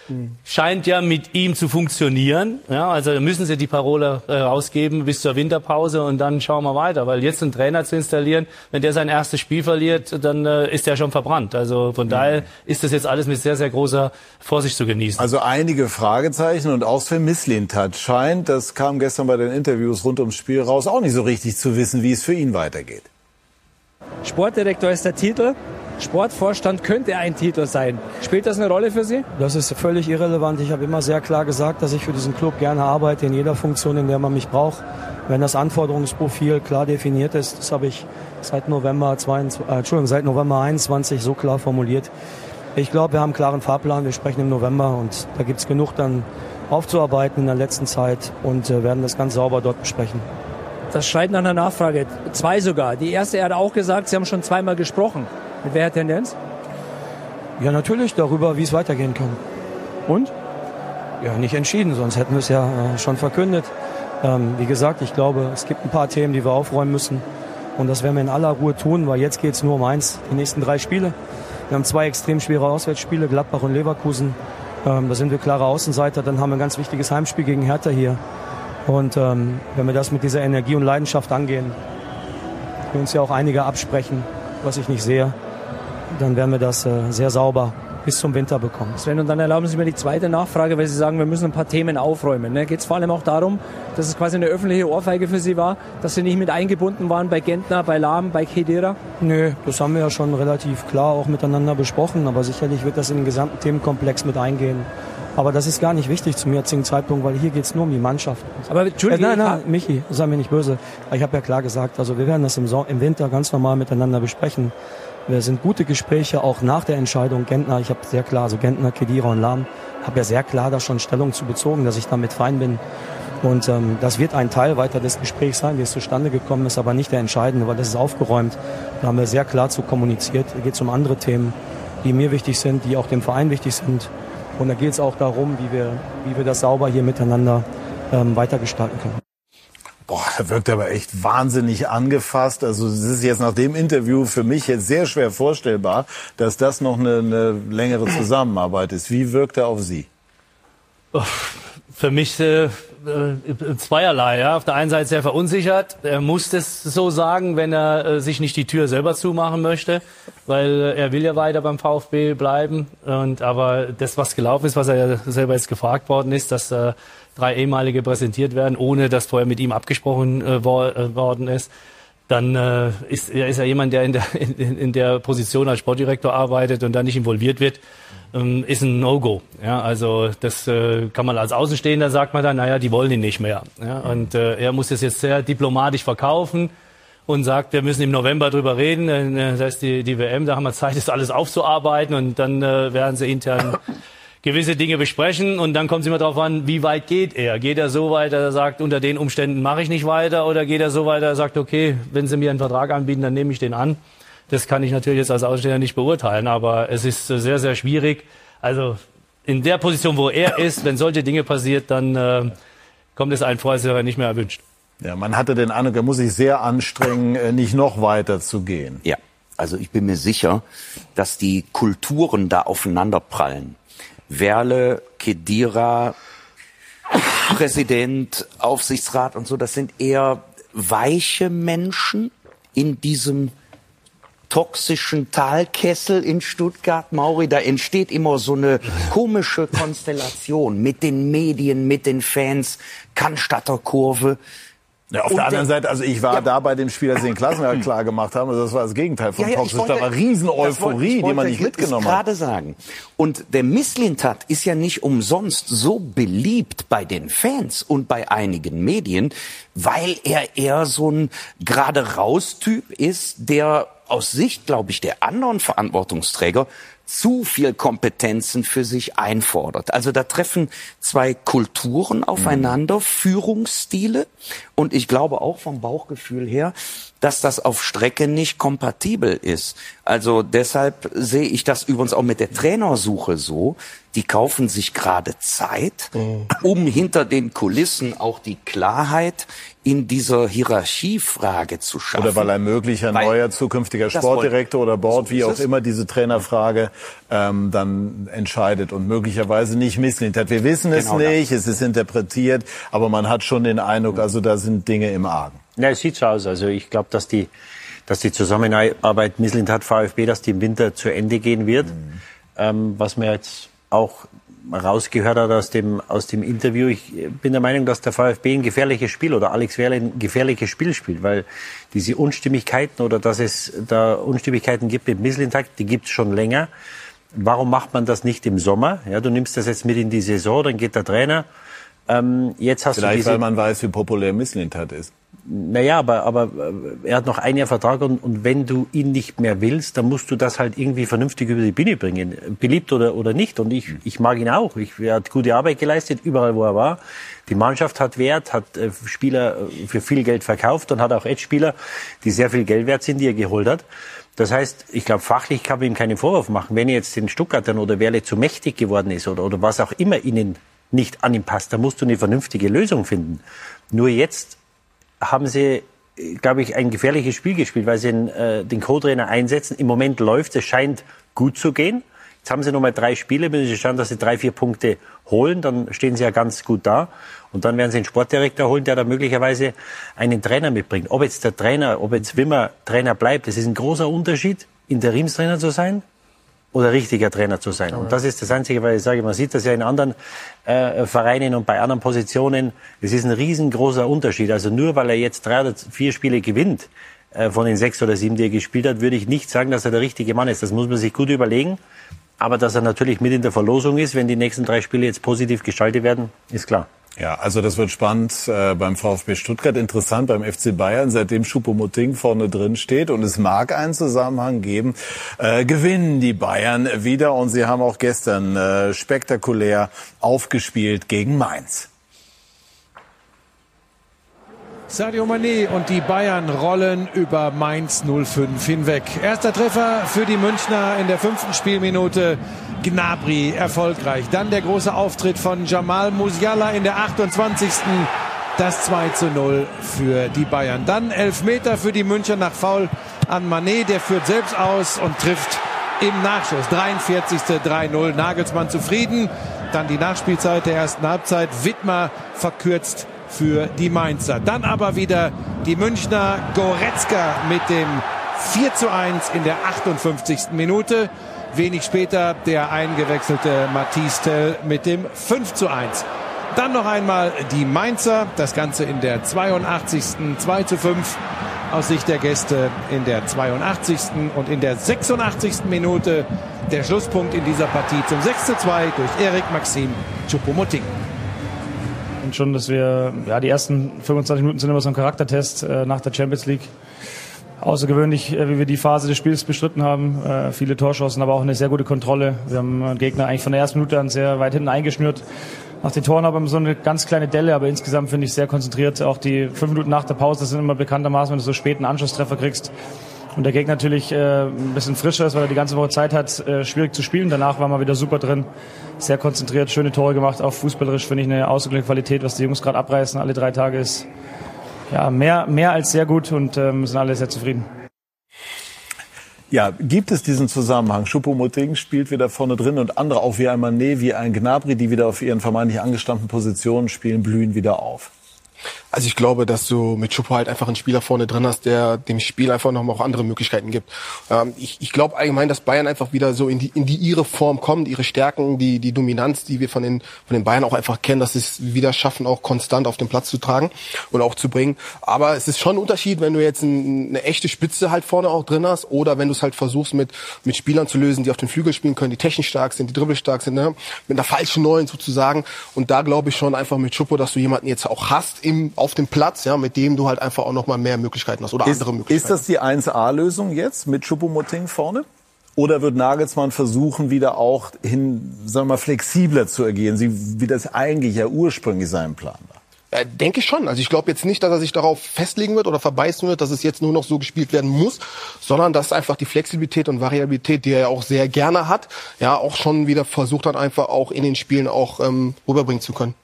Speaker 2: scheint ja mit ihm zu funktionieren. Ja, also müssen sie die Parole äh, rausgeben bis zur Winterpause und dann schauen wir weiter. Weil jetzt einen Trainer zu installieren, wenn der sein erstes Spiel verliert, dann äh, ist er schon verbrannt. Also von daher ist das jetzt alles mit sehr, sehr großer Vorsicht zu genießen.
Speaker 1: Also einige Fragezeichen und auch Sven Mislintat scheint, das kam gestern bei den Interviews rund ums Spiel raus, auch nicht so richtig zu wissen, wie es für ihn weitergeht.
Speaker 15: Sportdirektor ist der Titel. Sportvorstand könnte ein Titel sein. Spielt das eine Rolle für Sie?
Speaker 16: Das ist völlig irrelevant. Ich habe immer sehr klar gesagt, dass ich für diesen Club gerne arbeite, in jeder Funktion, in der man mich braucht. Wenn das Anforderungsprofil klar definiert ist, das habe ich seit November, 22, äh, Entschuldigung, seit November 21 so klar formuliert. Ich glaube, wir haben einen klaren Fahrplan. Wir sprechen im November und da gibt es genug dann aufzuarbeiten in der letzten Zeit und äh, werden das ganz sauber dort besprechen.
Speaker 15: Das schreit nach einer Nachfrage. Zwei sogar. Die erste, er hat auch gesagt, Sie haben schon zweimal gesprochen. Mit welcher Tendenz?
Speaker 16: Ja, natürlich darüber, wie es weitergehen kann.
Speaker 15: Und?
Speaker 16: Ja, nicht entschieden, sonst hätten wir es ja äh, schon verkündet. Ähm, wie gesagt, ich glaube, es gibt ein paar Themen, die wir aufräumen müssen. Und das werden wir in aller Ruhe tun, weil jetzt geht es nur um eins, die nächsten drei Spiele. Wir haben zwei extrem schwere Auswärtsspiele, Gladbach und Leverkusen. Ähm, da sind wir klare Außenseiter. Dann haben wir ein ganz wichtiges Heimspiel gegen Hertha hier. Und ähm, wenn wir das mit dieser Energie und Leidenschaft angehen, wir uns ja auch einige absprechen, was ich nicht sehe, dann werden wir das äh, sehr sauber bis zum Winter bekommen.
Speaker 15: Sven, und dann erlauben Sie mir die zweite Nachfrage, weil Sie sagen, wir müssen ein paar Themen aufräumen. Ne? Geht es vor allem auch darum, dass es quasi eine öffentliche Ohrfeige für Sie war, dass Sie nicht mit eingebunden waren bei Gentner, bei Lahm, bei Kedera?
Speaker 16: Nö, das haben wir ja schon relativ klar auch miteinander besprochen, aber sicherlich wird das in den gesamten Themenkomplex mit eingehen. Aber das ist gar nicht wichtig zum jetzigen Zeitpunkt, weil hier geht es nur um die Mannschaft.
Speaker 15: Aber Entschuldigung.
Speaker 16: Äh, nein, nein, Michi, sei mir nicht böse. Ich habe ja klar gesagt, also wir werden das im, so im Winter ganz normal miteinander besprechen. Wir sind gute Gespräche auch nach der Entscheidung Gentner. Ich habe sehr klar, also Gentner, Kedira und Lahm, habe ja sehr klar da schon Stellung zu bezogen, dass ich damit fein bin. Und ähm, das wird ein Teil weiter des Gesprächs sein, wie es zustande gekommen ist, aber nicht der entscheidende, weil das ist aufgeräumt. Da haben wir sehr klar zu kommuniziert. Hier geht um andere Themen, die mir wichtig sind, die auch dem Verein wichtig sind. Und da geht es auch darum, wie wir, wie wir das sauber hier miteinander ähm, weitergestalten können.
Speaker 1: Boah, er wirkt aber echt wahnsinnig angefasst. Also es ist jetzt nach dem Interview für mich jetzt sehr schwer vorstellbar, dass das noch eine, eine längere Zusammenarbeit ist. Wie wirkt er auf Sie?
Speaker 2: Für mich äh, äh, zweierlei. Ja. Auf der einen Seite sehr verunsichert. Er muss das so sagen, wenn er äh, sich nicht die Tür selber zumachen möchte, weil äh, er will ja weiter beim VfB bleiben. Und aber das, was gelaufen ist, was er ja selber jetzt gefragt worden ist, dass äh, drei ehemalige präsentiert werden, ohne dass vorher mit ihm abgesprochen äh, äh, worden ist, dann äh, ist, er ist er jemand, der in der, in, in der Position als Sportdirektor arbeitet und da nicht involviert wird, ähm, ist ein No-Go. Ja, also das äh, kann man als Außenstehender sagt man dann, naja, die wollen ihn nicht mehr. Ja, und äh, er muss das jetzt sehr diplomatisch verkaufen und sagt, wir müssen im November drüber reden. Äh, Das heißt, die, die WM, da haben wir Zeit, das alles aufzuarbeiten und dann äh, werden sie intern gewisse Dinge besprechen und dann kommt es immer darauf an, wie weit geht er. Geht er so weit, dass er sagt, unter den Umständen mache ich nicht weiter oder geht er so weit, dass er sagt, okay, wenn Sie mir einen Vertrag anbieten, dann nehme ich den an. Das kann ich natürlich jetzt als Aussteller nicht beurteilen, aber es ist sehr, sehr schwierig. Also in der Position, wo er ist, wenn solche Dinge passiert, dann äh, kommt es einem vor, als wäre er nicht mehr erwünscht.
Speaker 1: Ja, man hatte den Eindruck, er muss sich sehr anstrengen, äh, nicht noch weiter zu gehen.
Speaker 4: Ja, also ich bin mir sicher, dass die Kulturen da aufeinanderprallen. Werle, Kedira, Präsident, Aufsichtsrat und so, das sind eher weiche Menschen in diesem toxischen Talkessel in Stuttgart, Mauri, da entsteht immer so eine komische Konstellation mit den Medien, mit den Fans, Cannstatter Kurve.
Speaker 1: Ja, auf der anderen Seite, also ich war ja. da bei dem Spiel, als sie den Klassenerhalt klar gemacht haben. Also das war das Gegenteil von ja, ja, toxisch. Da war Riesen-Euphorie, die man nicht mitgenommen hat.
Speaker 4: gerade sagen. Und der Misslintat ist ja nicht umsonst so beliebt bei den Fans und bei einigen Medien, weil er eher so ein gerade raus Typ ist, der aus Sicht, glaube ich, der anderen Verantwortungsträger zu viel Kompetenzen für sich einfordert. Also da treffen zwei Kulturen aufeinander, mhm. Führungsstile und ich glaube auch vom Bauchgefühl her, dass das auf Strecke nicht kompatibel ist. Also deshalb sehe ich das übrigens auch mit der Trainersuche so. Die kaufen sich gerade Zeit, mhm. um hinter den Kulissen auch die Klarheit in dieser Hierarchiefrage zu schaffen.
Speaker 1: Oder weil ein möglicher weil neuer zukünftiger Sportdirektor oder Board, so wie auch immer diese Trainerfrage ähm, dann entscheidet und möglicherweise nicht misslingt hat. Wir wissen es genau nicht, das. es ist interpretiert, aber man hat schon den Eindruck, also da sind Dinge im Argen.
Speaker 5: Ja, es sieht so aus. Also ich glaube, dass die, dass die Zusammenarbeit Misslintat VfB, dass die im Winter zu Ende gehen wird. Mhm. Ähm, was mir jetzt auch rausgehört hat aus dem, aus dem Interview. Ich bin der Meinung, dass der VfB ein gefährliches Spiel oder Alex Werle ein gefährliches Spiel spielt, weil diese Unstimmigkeiten oder dass es da Unstimmigkeiten gibt mit Mislintat, die gibt es schon länger. Warum macht man das nicht im Sommer? Ja, du nimmst das jetzt mit in die Saison, dann geht der Trainer. Ähm, jetzt hast
Speaker 1: Vielleicht,
Speaker 5: du diese,
Speaker 1: weil man weiß, wie populär Mislintat ist.
Speaker 5: naja, aber, aber äh, er hat noch ein Jahr Vertrag und, und wenn du ihn nicht mehr willst, dann musst du das halt irgendwie vernünftig über die Bühne bringen. Beliebt oder, oder nicht. Und ich, ich mag ihn auch. Ich, er hat gute Arbeit geleistet, überall wo er war. Die Mannschaft hat Wert, hat äh, Spieler äh, für viel Geld verkauft und hat auch Edge-Spieler, die sehr viel Geld wert sind, die er geholt hat. Das heißt, ich glaube, fachlich kann man ihm keinen Vorwurf machen. Wenn er jetzt den Stuttgartern oder Werle zu mächtig geworden ist oder, oder was auch immer ihnen nicht an ihm passt, dann musst du eine vernünftige Lösung finden. Nur jetzt haben sie, glaube ich, ein gefährliches Spiel gespielt, weil sie den, äh, den Co-Trainer einsetzen. Im Moment läuft es, scheint gut zu gehen. Jetzt haben sie nochmal drei Spiele, müssen sie schauen, dass sie drei, vier Punkte holen, dann stehen sie ja ganz gut da. Und dann werden sie einen Sportdirektor holen, der da möglicherweise einen Trainer mitbringt. Ob jetzt der Trainer, ob jetzt Wimmer Trainer bleibt, das ist ein großer Unterschied, Interimstrainer zu sein oder richtiger Trainer zu sein. Und das ist das Einzige, weil ich sage, man sieht das ja in anderen äh, Vereinen und bei anderen Positionen. Es ist ein riesengroßer Unterschied. Also nur weil er jetzt drei oder vier Spiele gewinnt, äh, von den sechs oder sieben, die er gespielt hat, würde ich nicht sagen, dass er der richtige Mann ist. Das muss man sich gut überlegen. Aber dass er natürlich mit in der Verlosung ist, wenn die nächsten drei Spiele jetzt positiv gestaltet werden, ist klar.
Speaker 1: Ja, also das wird spannend äh, beim VfB Stuttgart, interessant beim FC Bayern, seitdem Choupo-Moting vorne drin steht. Und es mag einen Zusammenhang geben, äh, gewinnen die Bayern wieder. Und sie haben auch gestern äh, spektakulär aufgespielt gegen Mainz.
Speaker 17: Sadio Mané und die Bayern rollen über Mainz 05 hinweg. Erster Treffer für die Münchner in der fünften Spielminute. Gnabry erfolgreich. Dann der große Auftritt von Jamal Musiala in der 28. Das 2 zu 0 für die Bayern. Dann Elfmeter für die Münchner nach Foul an Mané. Der führt selbst aus und trifft im Nachschuss. 43. 3-0. Nagelsmann zufrieden. Dann die Nachspielzeit der ersten Halbzeit. Wittmer verkürzt für die Mainzer. Dann aber wieder die Münchner Goretzka mit dem 4 zu 1 in der 58. Minute. Wenig später der eingewechselte Matisse Tell mit dem 5 zu 1. Dann noch einmal die Mainzer, das Ganze in der 82. 2 zu 5 aus Sicht der Gäste in der 82. und in der 86. Minute der Schlusspunkt in dieser Partie zum 6 zu 2 durch Erik Maxim Choupo-Moting.
Speaker 18: Und schon, dass wir, ja, die ersten 25 Minuten sind immer so ein Charaktertest äh, nach der Champions League. Außergewöhnlich, äh, wie wir die Phase des Spiels bestritten haben. Äh, viele Torschancen, aber auch eine sehr gute Kontrolle. Wir haben den Gegner eigentlich von der ersten Minute an sehr weit hinten eingeschnürt. Nach den Toren haben wir so eine ganz kleine Delle, aber insgesamt finde ich sehr konzentriert. Auch die fünf Minuten nach der Pause sind immer bekanntermaßen, wenn du so spät einen Anschlusstreffer kriegst. Und der Gegner natürlich äh, ein bisschen frischer ist, weil er die ganze Woche Zeit hat, äh, schwierig zu spielen. Danach war man wieder super drin, sehr konzentriert, schöne Tore gemacht. Auch fußballerisch finde ich eine ausgeglichene Qualität, was die Jungs gerade abreißen. Alle drei Tage ist ja mehr, mehr als sehr gut und ähm, sind alle sehr zufrieden.
Speaker 1: Ja, gibt es diesen Zusammenhang? Choupo-Moting spielt wieder vorne drin und andere, auch wie ein Mané, wie ein Gnabry, die wieder auf ihren vermeintlich angestammten Positionen spielen, blühen wieder auf.
Speaker 3: Also ich glaube, dass du mit Schuppo halt einfach einen Spieler vorne drin hast, der dem Spiel einfach noch mal auch andere Möglichkeiten gibt. Ähm, ich ich glaube allgemein, dass Bayern einfach wieder so in die in die ihre Form kommt, ihre Stärken, die die Dominanz, die wir von den von den Bayern auch einfach kennen, dass sie es wieder schaffen, auch konstant auf den Platz zu tragen und auch zu bringen. Aber es ist schon ein Unterschied, wenn du jetzt ein, eine echte Spitze halt vorne auch drin hast oder wenn du es halt versuchst mit mit Spielern zu lösen, die auf den Flügel spielen können, die technisch stark sind, die dribbelstark sind, ne? mit einer falschen Neuen sozusagen. Und da glaube ich schon einfach mit Schuppo, dass du jemanden jetzt auch hast im auf dem Platz, ja, mit dem du halt einfach auch noch mal mehr Möglichkeiten hast oder
Speaker 1: ist,
Speaker 3: andere Möglichkeiten.
Speaker 1: Ist das die 1A-Lösung jetzt mit Choupo-Moting vorne? Oder wird Nagelsmann versuchen, wieder auch hin, sagen wir mal, flexibler zu agieren, wie das eigentlich ja ursprünglich sein Plan war?
Speaker 3: Denke ich schon. Also ich glaube jetzt nicht, dass er sich darauf festlegen wird oder verbeißen wird, dass es jetzt nur noch so gespielt werden muss, sondern dass einfach die Flexibilität und Variabilität, die er ja auch sehr gerne hat, ja auch schon wieder versucht hat, einfach auch in den Spielen auch ähm, rüberbringen zu können.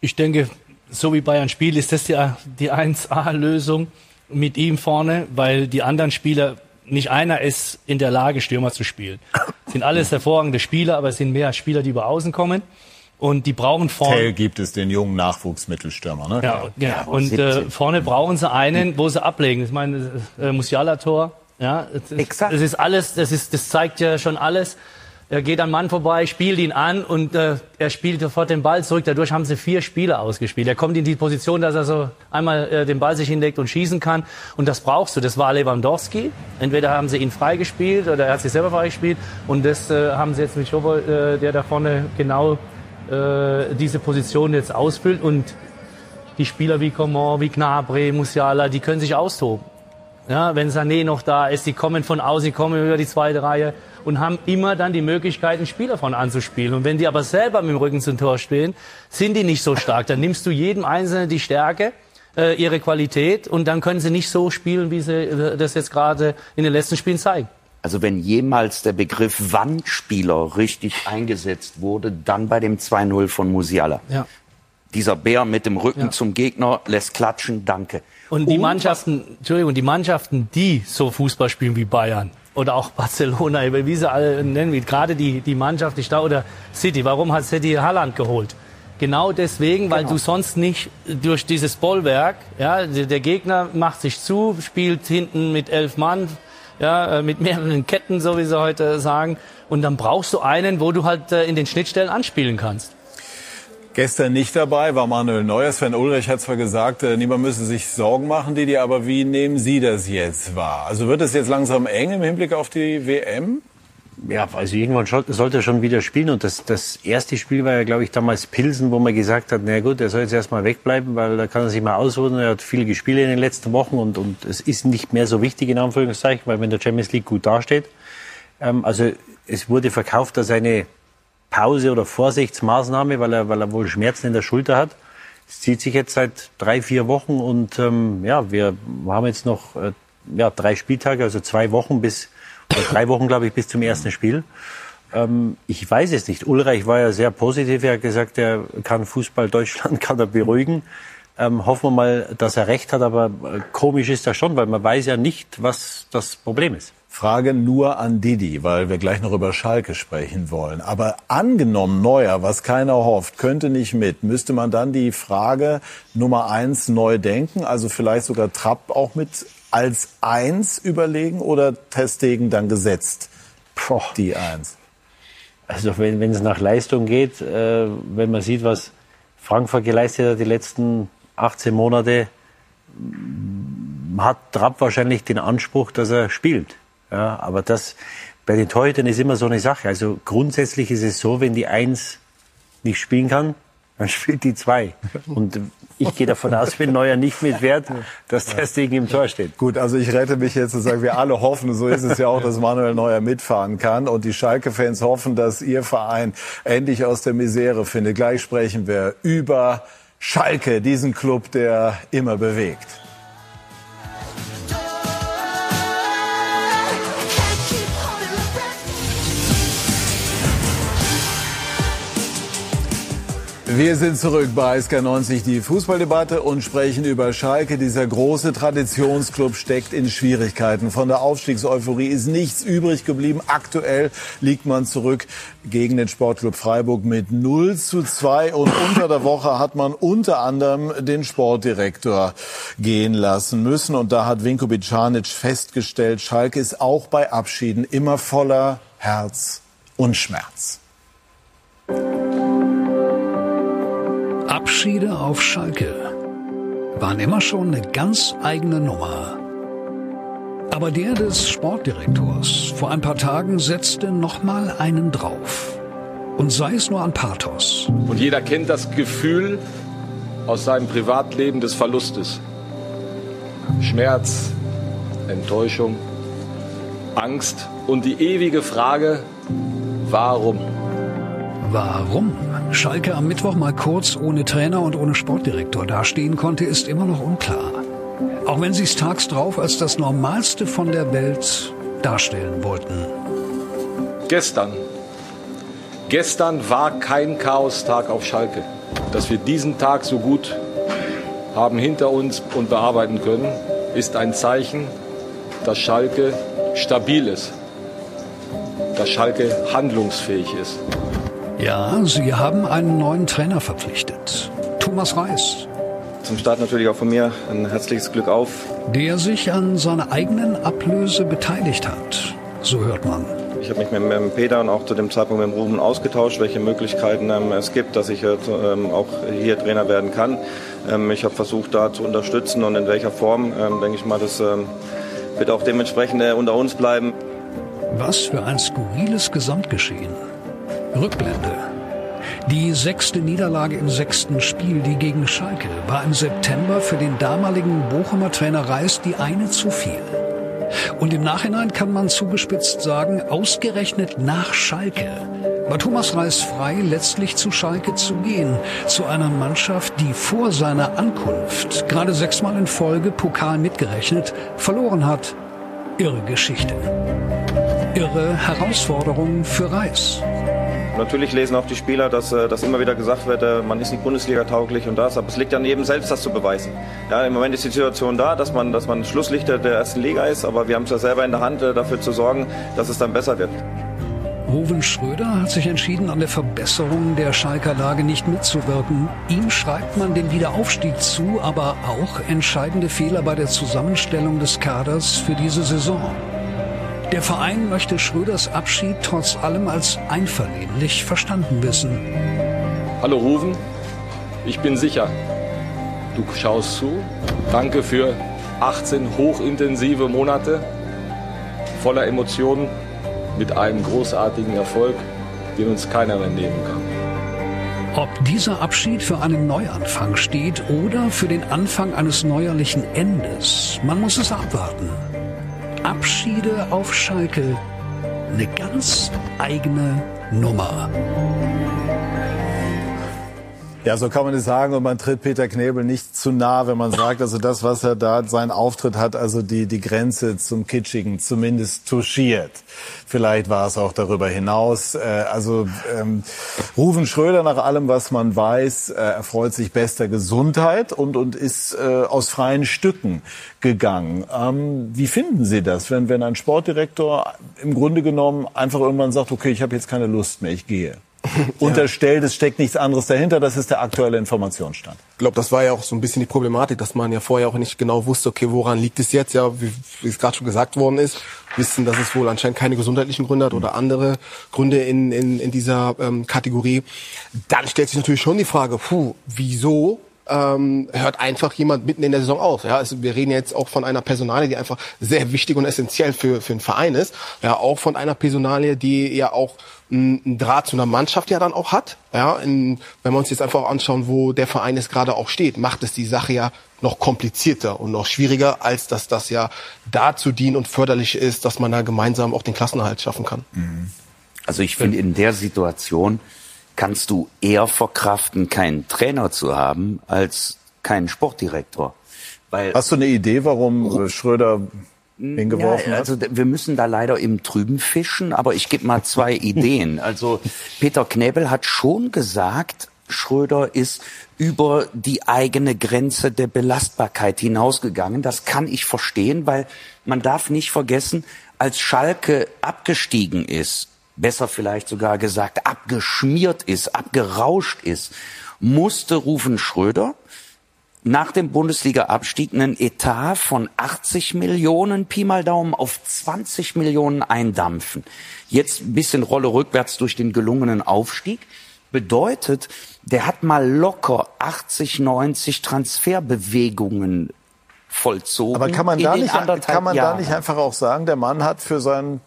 Speaker 2: Ich denke, so wie Bayern spielt, ist das die, die 1A-Lösung mit ihm vorne, weil die anderen Spieler, nicht einer ist in der Lage, Stürmer zu spielen. Sind alles hervorragende Spieler, aber es sind mehr Spieler, die über außen kommen. Und die brauchen vorne.
Speaker 1: Tell gibt es den jungen Nachwuchsmittelstürmer, ne?
Speaker 2: Ja, ja. und äh, vorne brauchen sie einen, wo sie ablegen. Ich meine, äh, Musiala-Tor. Ja, das, Exakt. das ist alles, das ist, das zeigt ja schon alles. Er geht an Mann vorbei, spielt ihn an und äh, er spielt sofort den Ball zurück. Dadurch haben sie vier Spieler ausgespielt. Er kommt in die Position, dass er so einmal äh, den Ball sich hinlegt und schießen kann. Und das brauchst du. Das war Lewandowski. Entweder haben sie ihn freigespielt oder er hat sich selber freigespielt. Und das äh, haben sie jetzt mit Schobol, äh, der da vorne genau äh, diese Position jetzt ausfüllt. Und die Spieler wie Coman, wie Gnabry, Musiala, die können sich austoben. Ja, wenn Sané noch da ist, die kommen von außen, die kommen über die zweite Reihe und haben immer dann die Möglichkeit, einen Spieler von anzuspielen. Und wenn die aber selber mit dem Rücken zum Tor stehen, sind die nicht so stark. Dann nimmst du jedem Einzelnen die Stärke, äh, ihre Qualität und dann können sie nicht so spielen, wie sie äh, das jetzt gerade in den letzten Spielen zeigen.
Speaker 4: Also wenn jemals der Begriff Wandspieler richtig eingesetzt wurde, dann bei dem 2-0 von Musiala.
Speaker 2: Ja.
Speaker 4: Dieser Bär mit dem Rücken
Speaker 2: Ja.
Speaker 4: zum Gegner lässt klatschen, danke.
Speaker 2: Und die Mannschaften, Entschuldigung, die Mannschaften, die so Fußball spielen wie Bayern oder auch Barcelona, wie sie alle nennen, wie gerade die, die Mannschaft, die Stau oder City. Warum hat City Haaland geholt? Genau deswegen, weil du sonst nicht durch dieses Bollwerk, ja, der, der Gegner macht sich zu, spielt hinten mit elf Mann, ja, äh, mit mehreren Ketten, so wie sie heute sagen. Und dann brauchst du einen, wo du halt äh, in den Schnittstellen anspielen kannst.
Speaker 1: Gestern nicht dabei war Manuel Neuer. Sven Ulrich hat zwar gesagt, äh, niemand müsse sich Sorgen machen, Didi, aber wie nehmen Sie das jetzt wahr? Also wird es jetzt langsam eng im Hinblick auf die WM?
Speaker 5: Ja, also irgendwann sollte er schon wieder spielen. Und das, das erste Spiel war ja, glaube ich, damals Pilsen, wo man gesagt hat, na gut, er soll jetzt erstmal wegbleiben, weil da kann er sich mal ausruhen. Er hat viel gespielt in den letzten Wochen und, und es ist nicht mehr so wichtig, in Anführungszeichen, weil wenn der Champions League gut dasteht. Ähm, also es wurde verkauft als eine Pause oder Vorsichtsmaßnahme, weil er, weil er wohl Schmerzen in der Schulter hat. Es zieht sich jetzt seit drei, vier Wochen und ähm, ja, wir haben jetzt noch äh, ja, drei Spieltage, also zwei Wochen bis, oder drei Wochen, glaube ich, bis zum ersten Spiel. Ähm, ich weiß es nicht. Ulreich war ja sehr positiv. Er hat gesagt, er kann Fußball Deutschland kann er beruhigen. Ähm, hoffen wir mal, dass er recht hat, aber äh, komisch ist das schon, weil man weiß ja nicht, was das Problem ist.
Speaker 1: Frage nur an Didi, weil wir gleich noch über Schalke sprechen wollen. Aber angenommen Neuer, was keiner hofft, könnte nicht mit, müsste man dann die Frage Nummer eins neu denken, also vielleicht sogar Trapp auch mit als eins überlegen oder Testegen dann gesetzt? Die eins.
Speaker 5: Also wenn es nach Leistung geht, äh, wenn man sieht, was Frankfurt geleistet hat die letzten 18 Monate, hat Trapp wahrscheinlich den Anspruch, dass er spielt. Ja, aber das bei den Torhütern ist immer so eine Sache. Also grundsätzlich ist es so, wenn die Eins nicht spielen kann, dann spielt die Zwei. Und ich gehe davon aus, wenn Neuer nicht mitwehrt, dass der Ding im Tor steht.
Speaker 1: Gut, also ich rette mich jetzt und sage, wir alle hoffen, so ist es ja auch, dass Manuel Neuer mitfahren kann. Und die Schalke-Fans hoffen, dass ihr Verein endlich aus der Misere findet. Gleich sprechen wir über Schalke, diesen Club, der immer bewegt. Wir sind zurück bei SK90, die Fußballdebatte und sprechen über Schalke. Dieser große Traditionsclub steckt in Schwierigkeiten. Von der Aufstiegseuphorie ist nichts übrig geblieben. Aktuell liegt man zurück gegen den Sportclub Freiburg mit 0 zu 2 und unter der Woche hat man unter anderem den Sportdirektor gehen lassen müssen und da hat Vinko Bicanic festgestellt, Schalke ist auch bei Abschieden immer voller Herz und Schmerz.
Speaker 19: Abschiede auf Schalke waren immer schon eine ganz eigene Nummer. Aber der des Sportdirektors vor ein paar Tagen setzte noch mal einen drauf. Und sei es nur an Pathos.
Speaker 20: Und jeder kennt das Gefühl aus seinem Privatleben des Verlustes. Schmerz, Enttäuschung, Angst und die ewige Frage, warum?
Speaker 19: Warum Schalke am Mittwoch mal kurz ohne Trainer und ohne Sportdirektor dastehen konnte, ist immer noch unklar. Auch wenn sie es tags drauf als das Normalste von der Welt darstellen wollten.
Speaker 20: Gestern, gestern war kein Chaostag auf Schalke. Dass wir diesen Tag so gut haben hinter uns und bearbeiten können, ist ein Zeichen, dass Schalke stabil ist, dass Schalke handlungsfähig ist.
Speaker 19: Ja, sie haben einen neuen Trainer verpflichtet. Thomas Reis.
Speaker 21: Zum Start natürlich auch von mir ein herzliches Glück auf.
Speaker 19: Der sich an seiner eigenen Ablöse beteiligt hat. So hört man.
Speaker 21: ich habe mich mit, mit Peter und auch zu dem Zeitpunkt mit dem Ruben ausgetauscht, welche Möglichkeiten ähm, es gibt, dass ich äh, ähm, auch hier Trainer werden kann. Ähm, ich habe versucht, da zu unterstützen und in welcher Form, ähm, denke ich mal, das ähm, wird auch dementsprechend äh, unter uns bleiben.
Speaker 19: Was für ein skurriles Gesamtgeschehen. Rückblende. Die sechste Niederlage im sechsten Spiel, die gegen Schalke, war im September für den damaligen Bochumer Trainer Reis die eine zu viel. Und im Nachhinein kann man zugespitzt sagen, ausgerechnet nach Schalke war Thomas Reis frei, letztlich zu Schalke zu gehen, zu einer Mannschaft, die vor seiner Ankunft gerade sechsmal in Folge Pokal mitgerechnet verloren hat. Irre Geschichte. Irre Herausforderung für Reis.
Speaker 21: Natürlich lesen auch die Spieler, dass, äh, dass immer wieder gesagt wird, äh, man ist nicht Bundesliga tauglich und das, aber es liegt an jedem selbst, das zu beweisen. Ja, Im Moment ist die Situation da, dass man, dass man Schlusslichter der ersten Liga ist, aber wir haben es ja selber in der Hand, äh, dafür zu sorgen, dass es dann besser wird.
Speaker 19: Ruven Schröder hat sich entschieden, an der Verbesserung der Schalker Lage nicht mitzuwirken. Ihm schreibt man den Wiederaufstieg zu, aber auch entscheidende Fehler bei der Zusammenstellung des Kaders für diese Saison. Der Verein möchte Schröders Abschied trotz allem als einvernehmlich verstanden wissen.
Speaker 20: Hallo Ruven, ich bin sicher, du schaust zu. Danke für 18 hochintensive Monate voller Emotionen mit einem großartigen Erfolg, den uns keiner mehr nehmen kann.
Speaker 19: Ob dieser Abschied für einen Neuanfang steht oder für den Anfang eines neuerlichen Endes, man muss es abwarten. Abschiede auf Schalke. Eine ganz eigene Nummer.
Speaker 1: Ja, so kann man es sagen und man tritt Peter Knebel nicht zu nah, wenn man sagt, also das, was er da, sein Auftritt hat, also die, die Grenze zum Kitschigen zumindest touchiert. Vielleicht war es auch darüber hinaus. Äh, also ähm, Ruven Schröder, nach allem, was man weiß, äh, erfreut sich bester Gesundheit und, und ist äh, aus freien Stücken gegangen. Ähm, wie finden Sie das, wenn, wenn ein Sportdirektor im Grunde genommen einfach irgendwann sagt, okay, ich habe jetzt keine Lust mehr, ich gehe? unterstellt, es steckt nichts anderes dahinter. Das ist der aktuelle Informationsstand.
Speaker 3: Ich glaube, das war ja auch so ein bisschen die Problematik, dass man ja vorher auch nicht genau wusste, okay, woran liegt es jetzt? Ja, wie, wie es gerade schon gesagt worden ist, wissen, dass es wohl anscheinend keine gesundheitlichen Gründe hat oder andere Gründe in, in, in dieser ähm, Kategorie. Dann stellt sich natürlich schon die Frage, puh, wieso ähm, hört einfach jemand mitten in der Saison auf. Ja, also wir reden jetzt auch von einer Personalie, die einfach sehr wichtig und essentiell für, für einen Verein ist. Ja, auch von einer Personalie, die ja auch einen Draht zu einer Mannschaft ja dann auch hat. Ja, in, wenn wir uns jetzt einfach anschauen, wo der Verein jetzt gerade auch steht, macht es die Sache ja noch komplizierter und noch schwieriger, als dass das ja dazu dient und förderlich ist, dass man da gemeinsam auch den Klassenerhalt schaffen kann.
Speaker 4: Also ich finde in der Situation kannst du eher verkraften, keinen Trainer zu haben, als keinen Sportdirektor. Weil
Speaker 1: Hast du eine Idee, warum Schröder hingeworfen
Speaker 4: ja, also wir müssen da leider im Trüben fischen, aber ich gebe mal zwei Ideen. Also Peter Knebel hat schon gesagt, Schröder ist über die eigene Grenze der Belastbarkeit hinausgegangen. Das kann ich verstehen, weil man darf nicht vergessen, als Schalke abgestiegen ist, besser vielleicht sogar gesagt, abgeschmiert ist, abgerauscht ist, musste Rufen Schröder nach dem Bundesliga-Abstieg einen Etat von 80 Millionen Pi mal Daumen auf 20 Millionen eindampfen. Jetzt ein bisschen Rolle rückwärts durch den gelungenen Aufstieg. Bedeutet, der hat mal locker 80, 90 Transferbewegungen vollzogen.
Speaker 1: Aber kann man, da nicht, kann man da nicht einfach auch sagen, der Mann hat für sein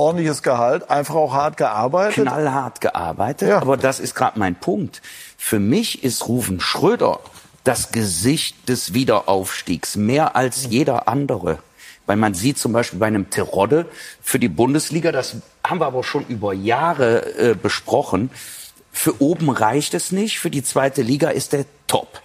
Speaker 1: ordentliches Gehalt einfach auch hart gearbeitet?
Speaker 4: Knallhart gearbeitet, ja. aber das ist gerade mein Punkt. Für mich ist Rufen Schröder das Gesicht des Wiederaufstiegs, mehr als jeder andere. Weil man sieht zum Beispiel bei einem Terodde für die Bundesliga, das haben wir aber schon über Jahre äh, besprochen, für oben reicht es nicht, für die zweite Liga ist er top.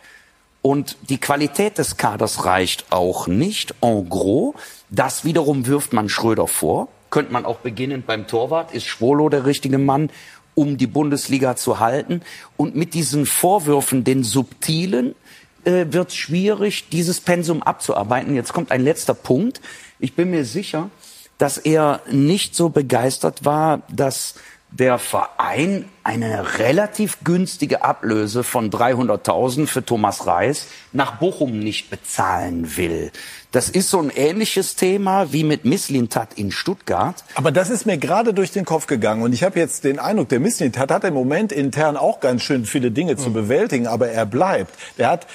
Speaker 4: Und die Qualität des Kaders reicht auch nicht, en gros. Das wiederum wirft man Schröder vor. Könnte man auch beginnen beim Torwart. Ist Schwolo der richtige Mann, um die Bundesliga zu halten? Und mit diesen Vorwürfen, den subtilen, äh, wird es schwierig, dieses Pensum abzuarbeiten. Jetzt kommt ein letzter Punkt. Ich bin mir sicher, dass er nicht so begeistert war, dass der Verein eine relativ günstige Ablöse von 300.000 für Thomas Reis nach Bochum nicht bezahlen will. Das ist so ein ähnliches Thema wie mit Misslintat in Stuttgart.
Speaker 1: Aber das ist mir gerade durch den Kopf gegangen und ich habe jetzt den Eindruck, der Misslintat hat im Moment intern auch ganz schön viele Dinge zu bewältigen, aber er bleibt. Der hat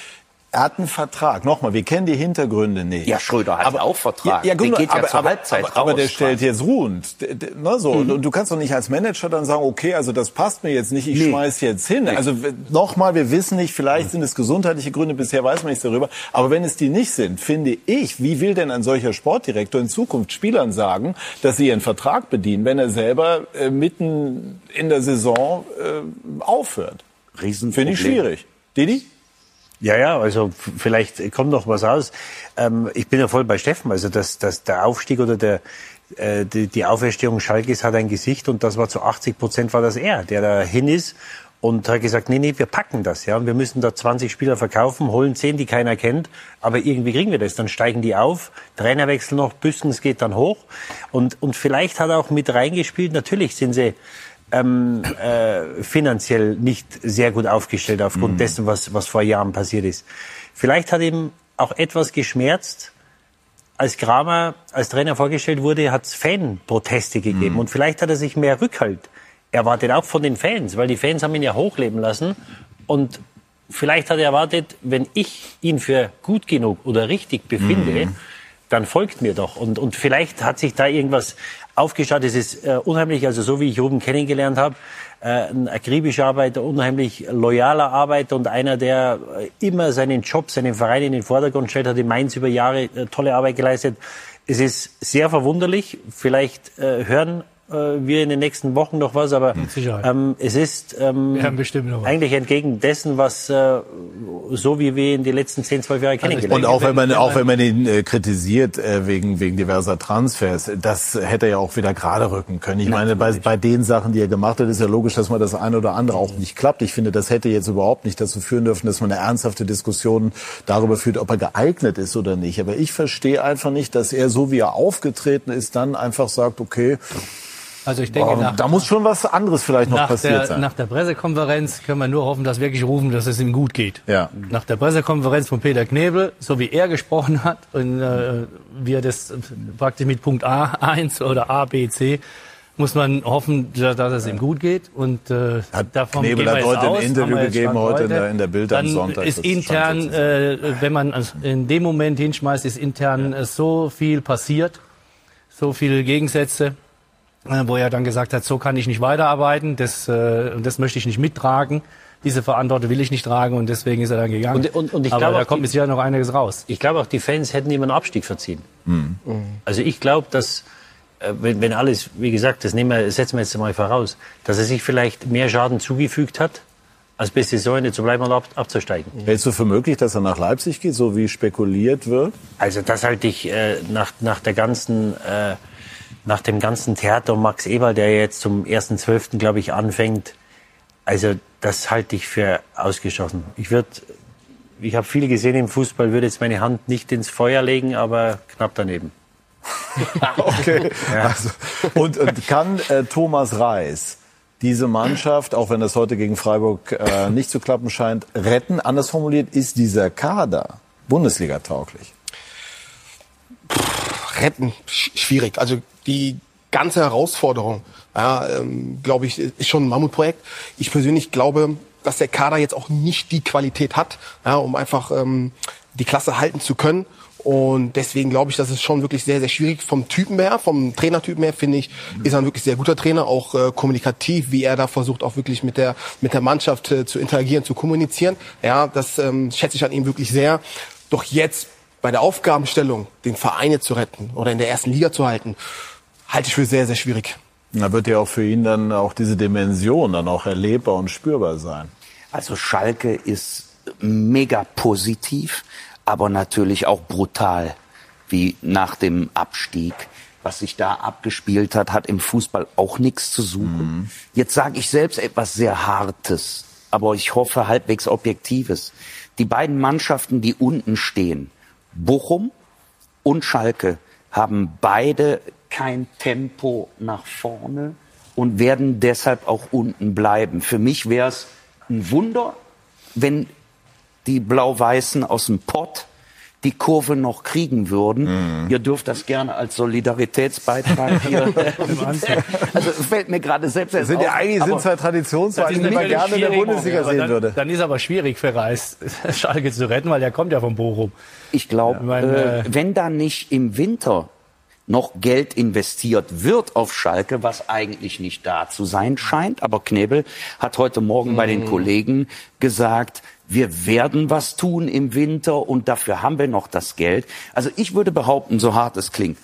Speaker 1: er hat einen Vertrag. Nochmal, wir kennen die Hintergründe nicht.
Speaker 4: Ja, Schröder hat
Speaker 1: aber,
Speaker 4: auch Vertrag.
Speaker 1: Ja, ja, gut,
Speaker 4: der geht
Speaker 1: aber,
Speaker 4: ja zur
Speaker 1: aber,
Speaker 4: Halbzeit
Speaker 1: aber, aber
Speaker 4: raus,
Speaker 1: der stellt jetzt ruhend. D- d- Ne, so.
Speaker 4: Mhm.
Speaker 1: Und du kannst doch nicht als Manager dann sagen, okay, also das passt mir jetzt nicht, ich
Speaker 4: Nee.
Speaker 1: schmeiß jetzt hin.
Speaker 4: Nee.
Speaker 1: Also nochmal, wir wissen nicht, vielleicht sind es gesundheitliche Gründe, bisher weiß man nichts darüber. Aber wenn es die nicht sind, finde ich, wie will denn ein solcher Sportdirektor in Zukunft Spielern sagen, dass sie ihren Vertrag bedienen, wenn er selber äh, mitten in der Saison äh, aufhört?
Speaker 4: Riesenproblem.
Speaker 1: Finde ich schwierig. Didi?
Speaker 5: Ja, ja, also vielleicht kommt noch was raus. Ähm, ich bin ja voll bei Steffen. Also dass, dass der Aufstieg oder der, äh, die, die Auferstehung Schalkes hat ein Gesicht und das war zu 80 Prozent war das er, der da hin ist und hat gesagt, nee, nee, wir packen das, ja, und wir müssen da 20 Spieler verkaufen, holen 10, die keiner kennt, aber irgendwie kriegen wir das. Dann steigen die auf, Trainerwechsel noch, Büskens geht dann hoch und, und vielleicht hat er auch mit reingespielt, natürlich sind sie ähm, äh, finanziell nicht sehr gut aufgestellt aufgrund dessen, was, was vor Jahren passiert ist. Vielleicht hat ihm auch etwas geschmerzt, als Kramer als Trainer vorgestellt wurde, hat es Fanproteste gegeben. Und vielleicht hat er sich mehr Rückhalt erwartet, auch von den Fans, weil die Fans haben ihn ja hochleben lassen. Und vielleicht hat er erwartet, wenn ich ihn für gut genug oder richtig befinde, dann folgt mir doch. Und, und vielleicht hat sich da irgendwas aufgeschaut. Es ist äh, unheimlich, also so wie ich Ruben kennengelernt habe, äh, ein akribischer Arbeiter, unheimlich loyaler Arbeiter und einer, der äh, immer seinen Job, seinen Verein in den Vordergrund stellt, hat in Mainz über Jahre äh, tolle Arbeit geleistet. Es ist sehr verwunderlich. Vielleicht äh, hören wir in den nächsten Wochen noch was, aber ähm, es ist ähm,
Speaker 2: Wir haben bestimmt noch was.
Speaker 5: eigentlich entgegen dessen, was äh, so wie wir ihn die letzten 10, 12 Jahre kennengelernt
Speaker 1: Und auch wenn man, auch wenn man ihn äh, kritisiert äh, wegen, wegen diverser Transfers, das hätte er ja auch wieder gerade rücken können. Ich meine, bei, bei den Sachen, die er gemacht hat, ist ja logisch, dass man das eine oder andere auch nicht klappt. Ich finde, das hätte jetzt überhaupt nicht dazu führen dürfen, dass man eine ernsthafte Diskussion darüber führt, ob er geeignet ist oder nicht. Aber ich verstehe einfach nicht, dass er so wie er aufgetreten ist, dann einfach sagt, okay,
Speaker 2: Also ich denke,
Speaker 1: boah,
Speaker 2: nach,
Speaker 1: da muss schon was anderes vielleicht noch passiert
Speaker 2: der,
Speaker 1: sein.
Speaker 2: nach der Pressekonferenz können wir nur hoffen, dass wirklich rufen, dass es ihm gut geht.
Speaker 1: Ja.
Speaker 2: Nach der Pressekonferenz von Peter Knebel, so wie er gesprochen hat und äh, wie er das praktisch mit Punkt A1 oder A, B, C, muss man hoffen, dass es ihm gut geht. Und äh, davon
Speaker 1: Knebel hat heute ein
Speaker 2: aus,
Speaker 1: Interview
Speaker 2: wir jetzt
Speaker 1: gegeben, heute in der- in der Bild am Sonntag,
Speaker 2: ist intern, äh, wenn man in dem Moment hinschmeißt, ist intern äh, so viel passiert, so viele Gegensätze, wo er dann gesagt hat, so kann ich nicht weiterarbeiten, das, äh, und das möchte ich nicht mittragen. Diese Verantwortung will ich nicht tragen und deswegen ist er dann gegangen.
Speaker 5: Und- und- und ich
Speaker 2: Aber
Speaker 5: glaube
Speaker 2: da kommt mit Sicherheit noch einiges raus.
Speaker 5: Ich glaube auch, die Fans hätten ihm einen Abstieg verziehen. Also ich glaube, dass, äh, wenn, wenn alles, wie gesagt, das nehmen wir, setzen wir jetzt mal voraus, dass er sich vielleicht mehr Schaden zugefügt hat, als bis Saisonende zu bleiben und ab, abzusteigen.
Speaker 1: Hältst du für möglich, dass er nach Leipzig geht, so wie spekuliert wird?
Speaker 5: Also das halte ich äh, nach, nach der ganzen, äh, nach dem ganzen Theater um Max Eberl, der jetzt zum 1.12. glaube ich anfängt, also das halte ich für ausgeschlossen. Ich würde, ich habe viel gesehen im Fußball, würde jetzt meine Hand nicht ins Feuer legen, aber knapp daneben.
Speaker 1: Okay. Also, und, und kann äh, Thomas Reis diese Mannschaft, auch wenn das heute gegen Freiburg äh, nicht zu klappen scheint, retten? Anders formuliert, ist dieser Kader Bundesliga tauglich?
Speaker 3: retten sch- schwierig. Also die ganze Herausforderung, ja, ähm, glaube ich, ist schon ein Mammutprojekt. Ich persönlich glaube, dass der Kader jetzt auch nicht die Qualität hat, ja, um einfach ähm, die Klasse halten zu können. Und deswegen glaube ich, dass es schon wirklich sehr, sehr schwierig vom Typen her, vom Trainertypen her, finde ich, ist er ein wirklich sehr guter Trainer, auch äh, kommunikativ, wie er da versucht, auch wirklich mit der, mit der Mannschaft äh, zu interagieren, zu kommunizieren. Ja, das ähm, schätze ich an ihm wirklich sehr. Doch jetzt bei der Aufgabenstellung, den Verein jetzt zu retten oder in der ersten Liga zu halten, halte ich für sehr, sehr schwierig.
Speaker 1: Da wird ja auch für ihn dann auch diese Dimension dann auch erlebbar und spürbar sein.
Speaker 4: Also Schalke ist mega positiv, aber natürlich auch brutal, wie nach dem Abstieg. Was sich da abgespielt hat, hat im Fußball auch nichts zu suchen. Jetzt sage ich selbst etwas sehr Hartes, aber ich hoffe halbwegs Objektives. Die beiden Mannschaften, die unten stehen, Bochum und Schalke, haben beide kein Tempo nach vorne und werden deshalb auch unten bleiben. Für mich wäre es ein Wunder, wenn die Blau-Weißen aus dem Pott die Kurve noch kriegen würden. Ihr dürft das gerne als Solidaritätsbeitrag hier. also fällt mir gerade selbst
Speaker 1: Das sind
Speaker 4: auf,
Speaker 1: ja eigentlich sind zwei Traditionsvereine, die man gerne in der Bundesliga sehen
Speaker 2: dann,
Speaker 1: würde.
Speaker 2: Dann ist aber schwierig für Reis, Schalke zu retten, weil der kommt ja von Bochum.
Speaker 4: Ich glaube,
Speaker 2: Ich meine,
Speaker 4: äh, wenn da nicht im Winter noch Geld investiert wird auf Schalke, was eigentlich nicht da zu sein scheint. Aber Knebel hat heute Morgen bei den Kollegen gesagt, wir werden was tun im Winter und dafür haben wir noch das Geld. Also ich würde behaupten, so hart es klingt,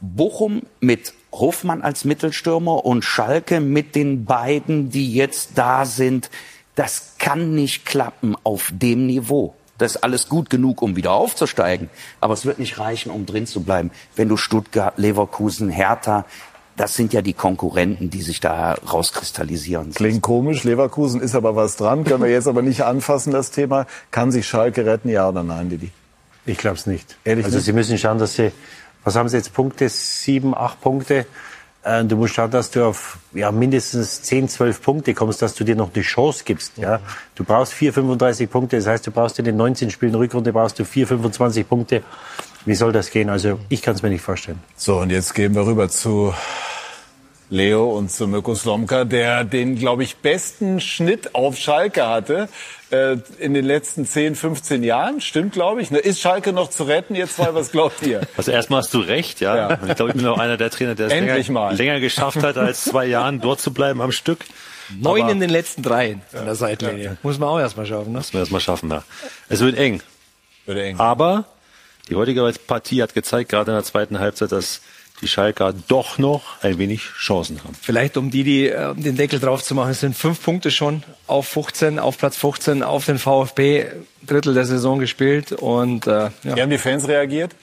Speaker 4: Bochum mit Hofmann als Mittelstürmer und Schalke mit den beiden, die jetzt da sind, das kann nicht klappen auf dem Niveau. Das ist alles gut genug, um wieder aufzusteigen. Aber es wird nicht reichen, um drin zu bleiben. Wenn du Stuttgart, Leverkusen, Hertha, das sind ja die Konkurrenten, die sich da rauskristallisieren.
Speaker 1: Klingt komisch, Leverkusen ist aber was dran, können wir jetzt aber nicht anfassen, das Thema. Kann sich Schalke retten, ja oder nein, Didi?
Speaker 5: Ich glaube es nicht.
Speaker 1: Ehrlich
Speaker 5: also
Speaker 1: nicht?
Speaker 5: Sie müssen schauen, dass Sie, was haben Sie jetzt Punkte? Sieben, acht Punkte. Äh, Du musst schauen, dass du auf ja, mindestens 10, 12 Punkte kommst, dass du dir noch eine Chance gibst. Ja? Du brauchst 4, 35 Punkte. Das heißt, du brauchst in den 19 Spielen Rückrunde brauchst du 4, 25 Punkte. Wie soll das gehen? Also ich kann es mir nicht vorstellen.
Speaker 1: So, und jetzt gehen wir rüber zu Leo und zu Mirko Slomka, der den, glaube ich, besten Schnitt auf Schalke hatte äh, in den letzten 10, 15 Jahren. Stimmt, glaube ich. Ne? Ist Schalke noch zu retten, ihr zwei? Was glaubt ihr?
Speaker 22: Also erstmal hast du recht, ja.
Speaker 1: Ja.
Speaker 22: Ich glaube, ich bin auch einer der Trainer, der es länger, länger geschafft hat, als zwei Jahren dort zu bleiben am Stück.
Speaker 23: Neun
Speaker 22: Aber-
Speaker 23: in den letzten dreien an der Seitenlinie. Muss man auch erstmal schaffen. Ne?
Speaker 22: Müssen wir das mal schaffen da. Es wird eng.
Speaker 1: Wird eng.
Speaker 22: Aber die heutige Partie hat gezeigt, gerade in der zweiten Halbzeit, dass die Schalker doch noch ein wenig Chancen haben.
Speaker 23: Vielleicht um die, die äh, um den Deckel drauf zu machen, es sind fünf Punkte schon auf 15, auf Platz 15, auf den VfB, Drittel der Saison gespielt und äh, ja.
Speaker 1: Wie haben die Fans reagiert?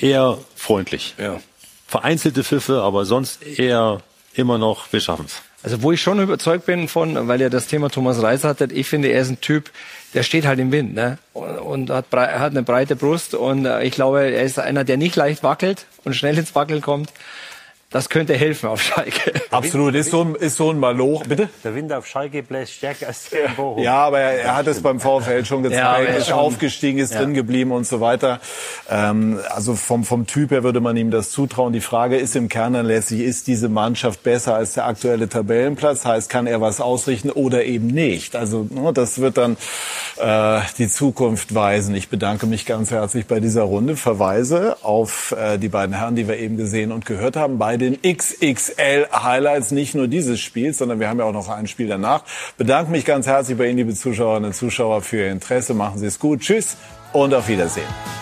Speaker 22: Eher freundlich.
Speaker 23: Ja.
Speaker 22: Vereinzelte Pfiffe, aber sonst eher immer noch, wir schaffen's.
Speaker 23: Also wo ich schon überzeugt bin von, weil ihr das Thema Thomas Reis hattet, ich finde, er ist ein Typ, der steht halt im Wind ne? und, und hat, brei- hat eine breite Brust und äh, ich glaube, er ist einer, der nicht leicht wackelt und schnell ins Wackeln kommt. Das könnte helfen auf Schalke.
Speaker 1: Absolut, ist so ein, ist so ein Maloch. Bitte?
Speaker 5: Der Wind auf Schalke bläst stärker als der in Bochum.
Speaker 1: Ja, aber er, er hat es beim VfL schon
Speaker 23: Ja,
Speaker 1: gezeigt,
Speaker 23: er
Speaker 1: ist
Speaker 23: schon-
Speaker 1: aufgestiegen, ist
Speaker 23: Ja.
Speaker 1: drin geblieben und so weiter. Ähm, also vom, vom Typ her würde man ihm das zutrauen. Die Frage ist im Kern dann letztlich, ist diese Mannschaft besser als der aktuelle Tabellenplatz? Heißt, kann er was ausrichten oder eben nicht? Also ne, das wird dann äh, die Zukunft weisen. Ich bedanke mich ganz herzlich bei dieser Runde. Verweise auf äh, die beiden Herren, die wir eben gesehen und gehört haben, bei den XXL-Highlights nicht nur dieses Spiels, sondern wir haben ja auch noch ein Spiel danach. Bedanke mich ganz herzlich bei Ihnen, liebe Zuschauerinnen und Zuschauer, für Ihr Interesse. Machen Sie es gut. Tschüss und auf Wiedersehen.